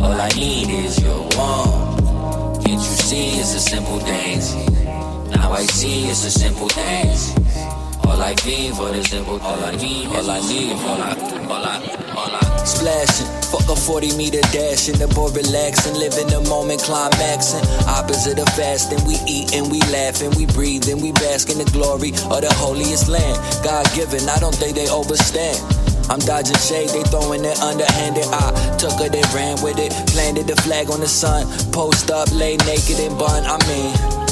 All I need is your warmth. Can't you see it's the simple things? Now I see it's the simple things. All I need for the simple, all I need, all I need, all I, all I, all I. Splashing, fuck a 40 meter dash in the boy relaxing, living the moment climaxing. Opposite of fasting, we eat and we laugh and we breathe and we bask in the glory of the holiest land. God given, I don't think they overstand. I'm dodging shade, they throwing it underhanded. I took it and ran with it, planted the flag on the sun. Post up, lay naked and bun. I mean,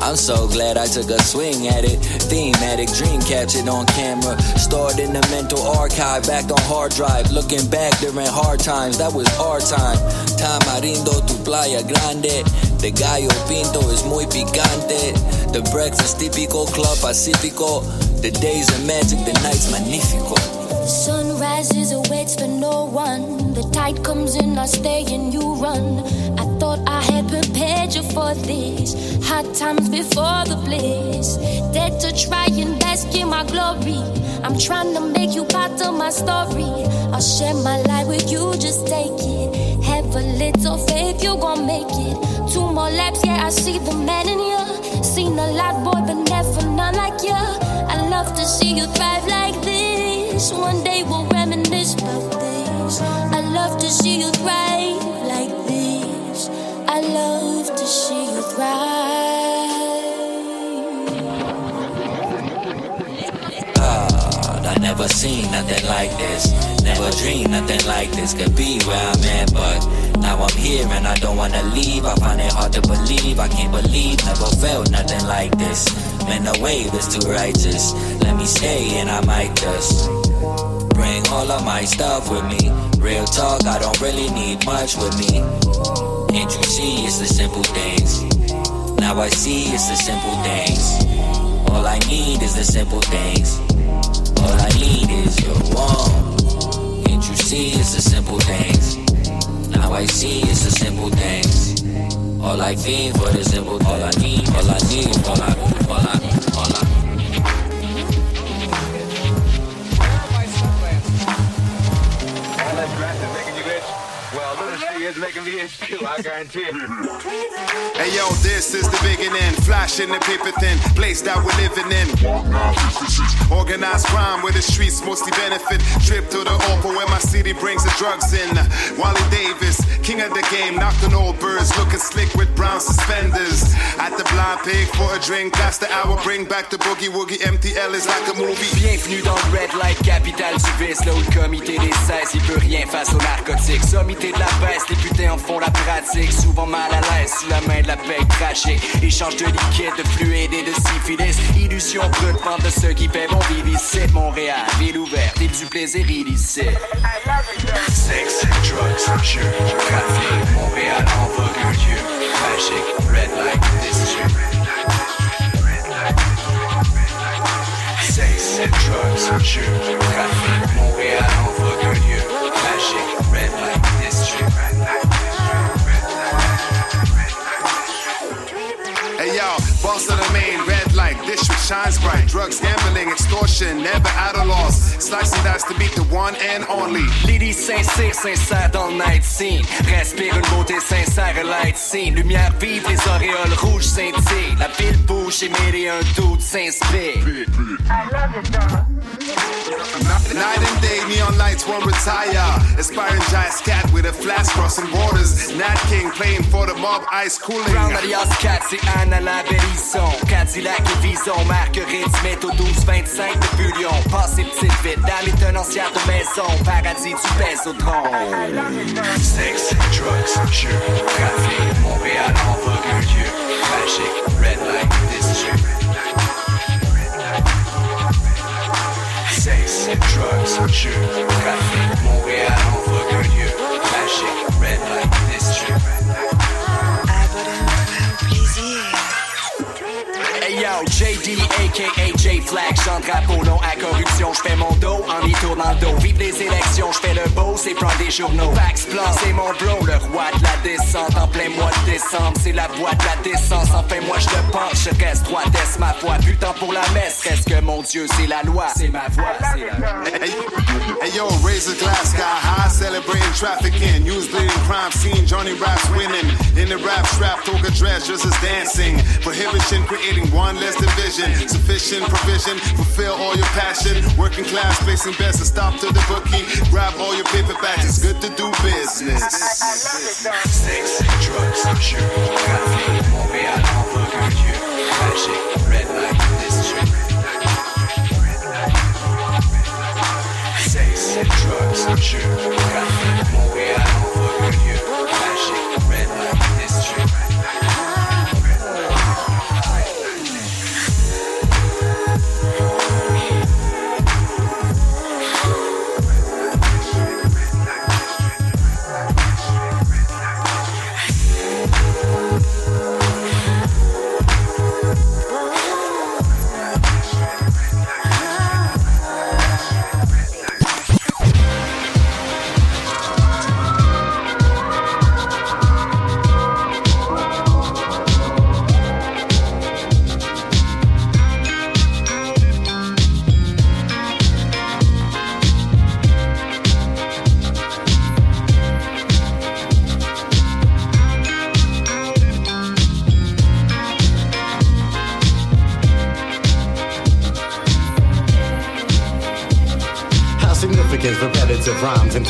I'm so glad I took a swing at it. Thematic dream captured on camera. Stored in the mental archive, back on hard drive. Looking back during hard times, that was our time. Tamarindo tu playa grande. The gallo pinto is muy picante. The breakfast típico, club pacífico. The days are magic, the nights magnifico. The sun rises, it waits for no one. The tide comes in, I stay and you run. I thought I had prepared you for this. Hard times before the bliss. Dead to try and bask in my glory. I'm trying to make you part of my story. I'll share my life with you, just take it. Have a little faith, you gon' make it. Two more laps, yeah, I see the man in you. Seen a lot, boy, but never none like you. I love to see you thrive like. One day we'll reminisce about this. I love to see you thrive like this. I love to see you thrive. God, I never seen nothing like this. Never dreamed nothing like this could be where I'm at, but now I'm here and I don't wanna leave. I find it hard to believe. I can't believe, never felt nothing like this. Man, the wave is too righteous. Let me stay and I might just bring all of my stuff with me. Real talk, I don't really need much with me. Can't you see it's the simple things? Now I see it's the simple things. All I need is the simple things. All I need is your warmth. Can't you see it's the simple things? Now I see it's the simple things. All I need for the simple, all I need, all I need, all I, all is making me itch I guarantee it. hey yo, this is the beginning, flashing the paper thin, place that we're living in. Organized crime where the streets mostly benefit. Trip to the Opal where my city brings the drugs in. Wally Davis, king of the game, knocking old birds, looking slick with brown suspenders. At the blind pig for a drink, that's the hour. Bring back the boogie woogie. MTL is like a movie. Bienvenue dans le Red Light, Capital du vice, là où le comité des 16, il peut rien face aux narcotiques. Sommité de la baisse, les putains en font la pratique. Souvent mal à l'aise, sous la main de la paix tragique. Échange de liquide, de fluide et de syphilis. Illusion brute, de ceux qui paient vivre ici. Montréal, ville ouverte et du plaisir illicite. Sex drugs, sure. Trafic, Montréal en vogue, Dieu. Magic, red light district. Sex drugs, sure. Trafic, Montréal en vogue, Dieu. Magic, red light district. Hey yo, boss of the main red light, district shines bright. Drugs, gambling, extortion, never out of loss. Slice and dice to beat the one and only. Lady sincère, sincère dans le night scene. Respire une beauté sincère, light scene. Lumière vive, les auréoles rouges scintillent. La ville bouge et et un doute s'inspire. Night and day, neon lights won't retire. Aspiring giant scat with a flash crossing borders. Nat King playing for the mob, ice cooling. Brown alias Cat, c'est Anna la Bélisson. Cadillac Vison, Marguerite, métaux 12-25 de Bullion. Passez petite vite, dame est un ancien de maison. Paradis, au tronc. Sex drugs, sure. Trafic, Montréal en vogue, Dieu. Magic, red light district. Sex drugs, sure. Trafic, Montréal en vogue, Dieu. Magic, red light yo, JD, aka J Flag, chante drapeau non à corruption, j'fais mon dos en y tournant le dos. Vive les élections, j'fais le beau, c'est prendre des journaux. Pax Plan, c'est mon bro, le roi de la descente en plein mois de décembre. C'est la boîte de la décence, enfin moi je le pense, je reste droitesse ma foi. Putain pour la messe, reste que mon Dieu, c'est la loi, c'est ma voix, c'est la. Hey, hey yo, raise the glass sky high, celebrating trafficking. Use bleeding crime scene, Johnny Raps winning. In the rap strap, toga dress, just as dancing. Prohibition, creating one less division. Sufficient provision, fulfill all your passion. Working class, placing bets, a stop to the bookie. Grab all your paperbacks, it's good to do business. Drugs, sure. Trafic, Montréal vogue, Dieu. Magic,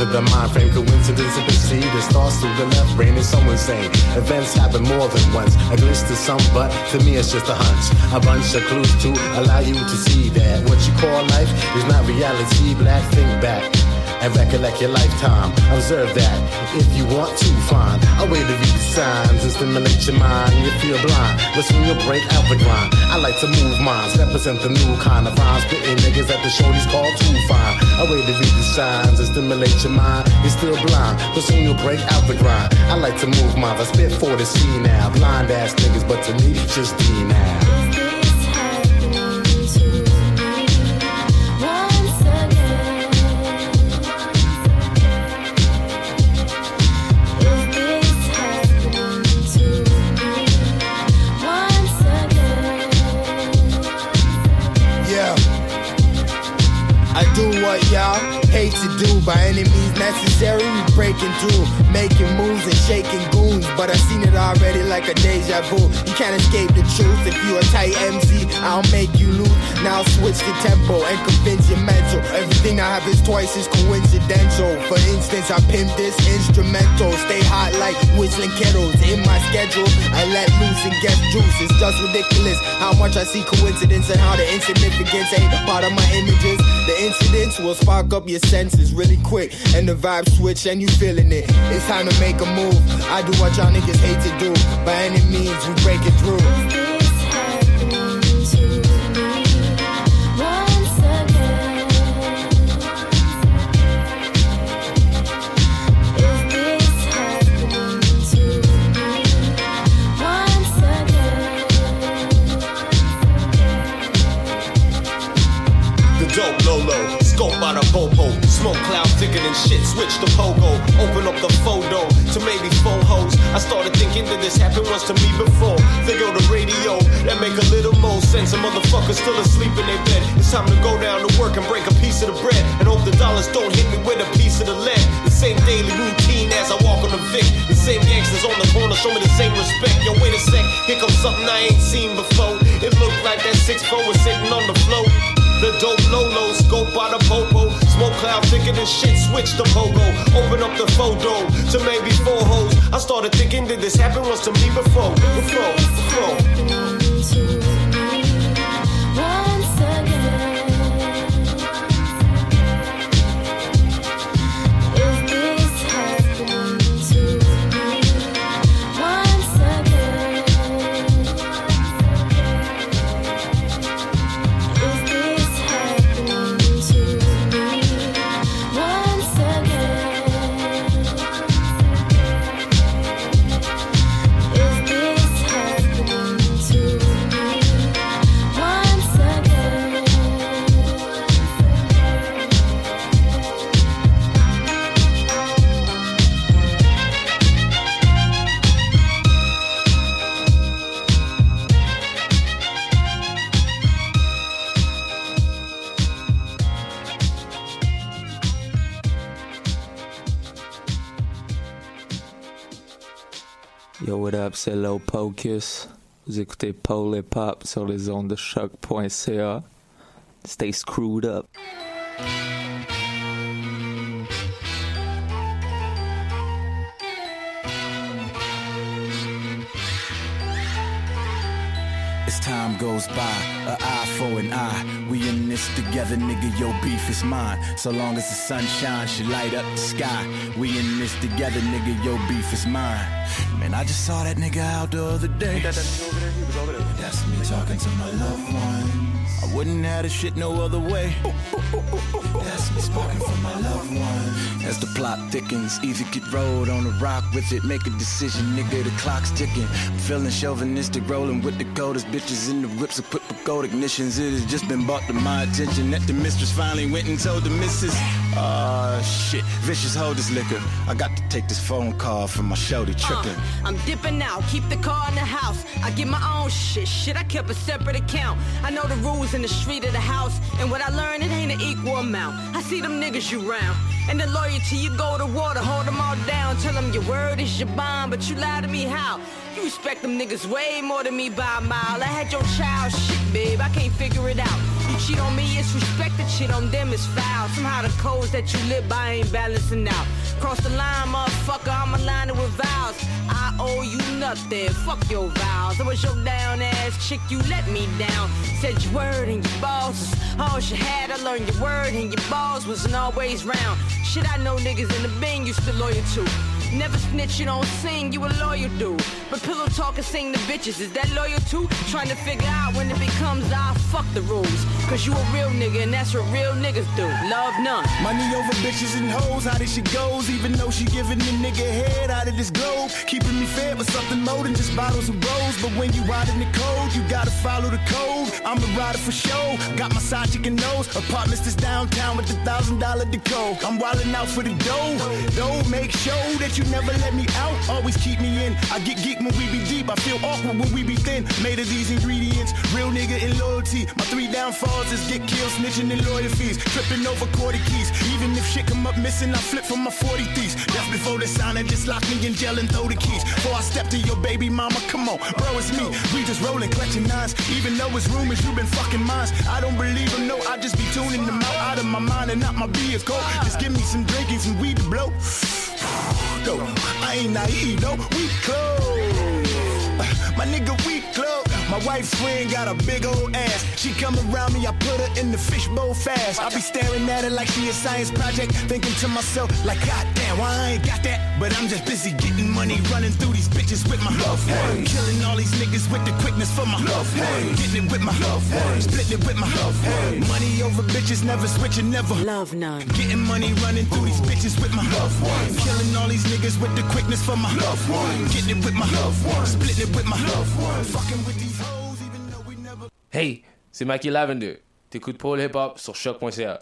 into the mind frame. Coincidence to proceed, it starts through the left brain, and someone saying events happen more than once. A glitch to some, but to me it's just a hunch. A bunch of clues to allow you to see that what you call life is not reality. Black, think back and recollect your lifetime. Observe that if you want to find a way to read the signs and stimulate your mind, you feel blind. But soon you'll break out the grind. I like to move minds, represent the new kind of rhymes. Spitting niggas that the shorties call too fine. A way to read the signs and stimulate your mind. You're still blind, but soon you'll break out the grind. I like to move minds. I spit for the C now. Blind ass niggas, but to me, it's just D now. Do by any means necessary. We breaking through, making moves and shaking goons. But I've seen it already like a deja vu. You can't escape the truth. If you a tight MC, I'll make you lose. Now switch the tempo and convince your mental. Everything I have is twice as coincidental. For instance, I pimp this instrumental. Stay hot like whistling kettles. In my schedule, I let loose and get juice. It's just ridiculous how much I see coincidence and how the insignificance ain't part of my images. The incidents will spark up your senses really quick, and the vibe switch, and you feeling it. It's time to make a move. I do what y'all niggas hate to do. By any means, we break it through. Than shit, switch the pogo. Open up the photo to maybe four hoes. I started thinking that this happened once to me before. They go to radio, that make a little more sense. A motherfucker still asleep in their bed. It's time to go down to work and break a piece of the bread. And hope the dollars don't hit me with a piece of the lead. The same daily routine as I walk on the Vic. The same gangsters on the corner show me the same respect. Yo, wait a sec, here comes something I ain't seen before. It looked like that 6-4 was sitting on the floor. The dope Lolo, scope by the popo. Smoke cloud thicker than shit, switch the pogo. Open up the photo to maybe four hoes. I started thinking, did this happen once to me before? Before, before. Up, c'est Low Pocus. Vous écoutez Paul et Pop sur les ondes de choc.ca. Stay screwed up. Goes by, a eye for an eye. We in this together, nigga. Your beef is mine. So long as the sun shines, she light up the sky. We in this together, nigga. Your beef is mine. Man, I just saw that nigga out the other day. That's me talking to my loved ones. I wouldn't have this shit no other way. That's me sparking for my loved ones. As the plot thickens, either get rolled on the rock with it, make a decision, nigga. The clock's ticking. I'm feeling chauvinistic, rolling with the coldest bitches in the whips equipped with gold ignitions. It has just been brought to my attention that the mistress finally went and told the missus. Ah, shit. Vicious, hold this liquor. I got to take this phone call from my shorty tripping. I'm dipping out, keep the car in the house. I get my own shit, shit, I kept a separate account. I know the rules in the street of the house, and what I learned, it ain't an equal amount. I see them niggas you round, and the loyalty, you go to water, hold them all down. Tell them your word is your bond, but you lie to me how? You respect them niggas way more than me by a mile. I had your child shit, babe, I can't figure it out. Cheat on me, respect. The shit on them is foul. Somehow the codes that you live by ain't balancing out. Cross the line, motherfucker, I'm aligning with vows. I owe you nothing, fuck your vows. I was your down ass chick, you let me down. Said your word and your was all she had. I learned your word and your balls wasn't always round. Shit, I know niggas in the bin you still loyal to. Never snitch, you don't sing, you a loyal dude. But pillow talk and sing the bitches, is that loyal too? Trying to figure out when it becomes I fuck the rules. Cause you a real nigga and that's what real niggas do. Love none. Money over bitches and hoes, how this shit goes. Even though she giving the nigga head out of this globe. Keeping me fed with something more than just bottles and rose. But when you ride in the cold, you gotta follow the code. I'm a rider for show. Got my side chicken nose. Apartments that's downtown with the thousand dollar decor. I'm wildin' out for the dough. Dough make sure that you never let me out. Always keep me in. I get geek when we be deep. I feel awkward when we be thin. Made of these ingredients. Real nigga in loyalty. My three downfalls is get killed, snitching and lawyer fees. Tripping over quarter keys. Even if shit come up missing, I flip from my 40 thieves. Before the sign, and just lock me in jail and throw the keys. Before I step to your baby mama, come on, bro, it's me. We just rolling, clutching nines. Even though it's rumors, you been fucking mines. I don't believe them, no, I just be tuning them out, out of my mind and not my vehicle. Just give me some drinking, some weed to blow. No, I ain't naive, no, we close. My nigga, we close. My wife's friend got a big old ass. She come around me, I put her in the fishbowl fast. I be staring at her like she a science project, thinking to myself, like, God damn, why I ain't got that? But I'm just busy getting money, running through these bitches with my love one. Killing all these niggas with the quickness for my love one. Getting it with my love one. Splitting it with my love one. Money over bitches, never switching, never. Love none. Getting money, running through these bitches with my love one. Killing all these niggas with the quickness for my love one. Getting it with my love one. Splitting it with my love one. Fucking with these Hey, c'est Mackie Lavender. T'écoutes Paul Hip Hop sur choc.ca.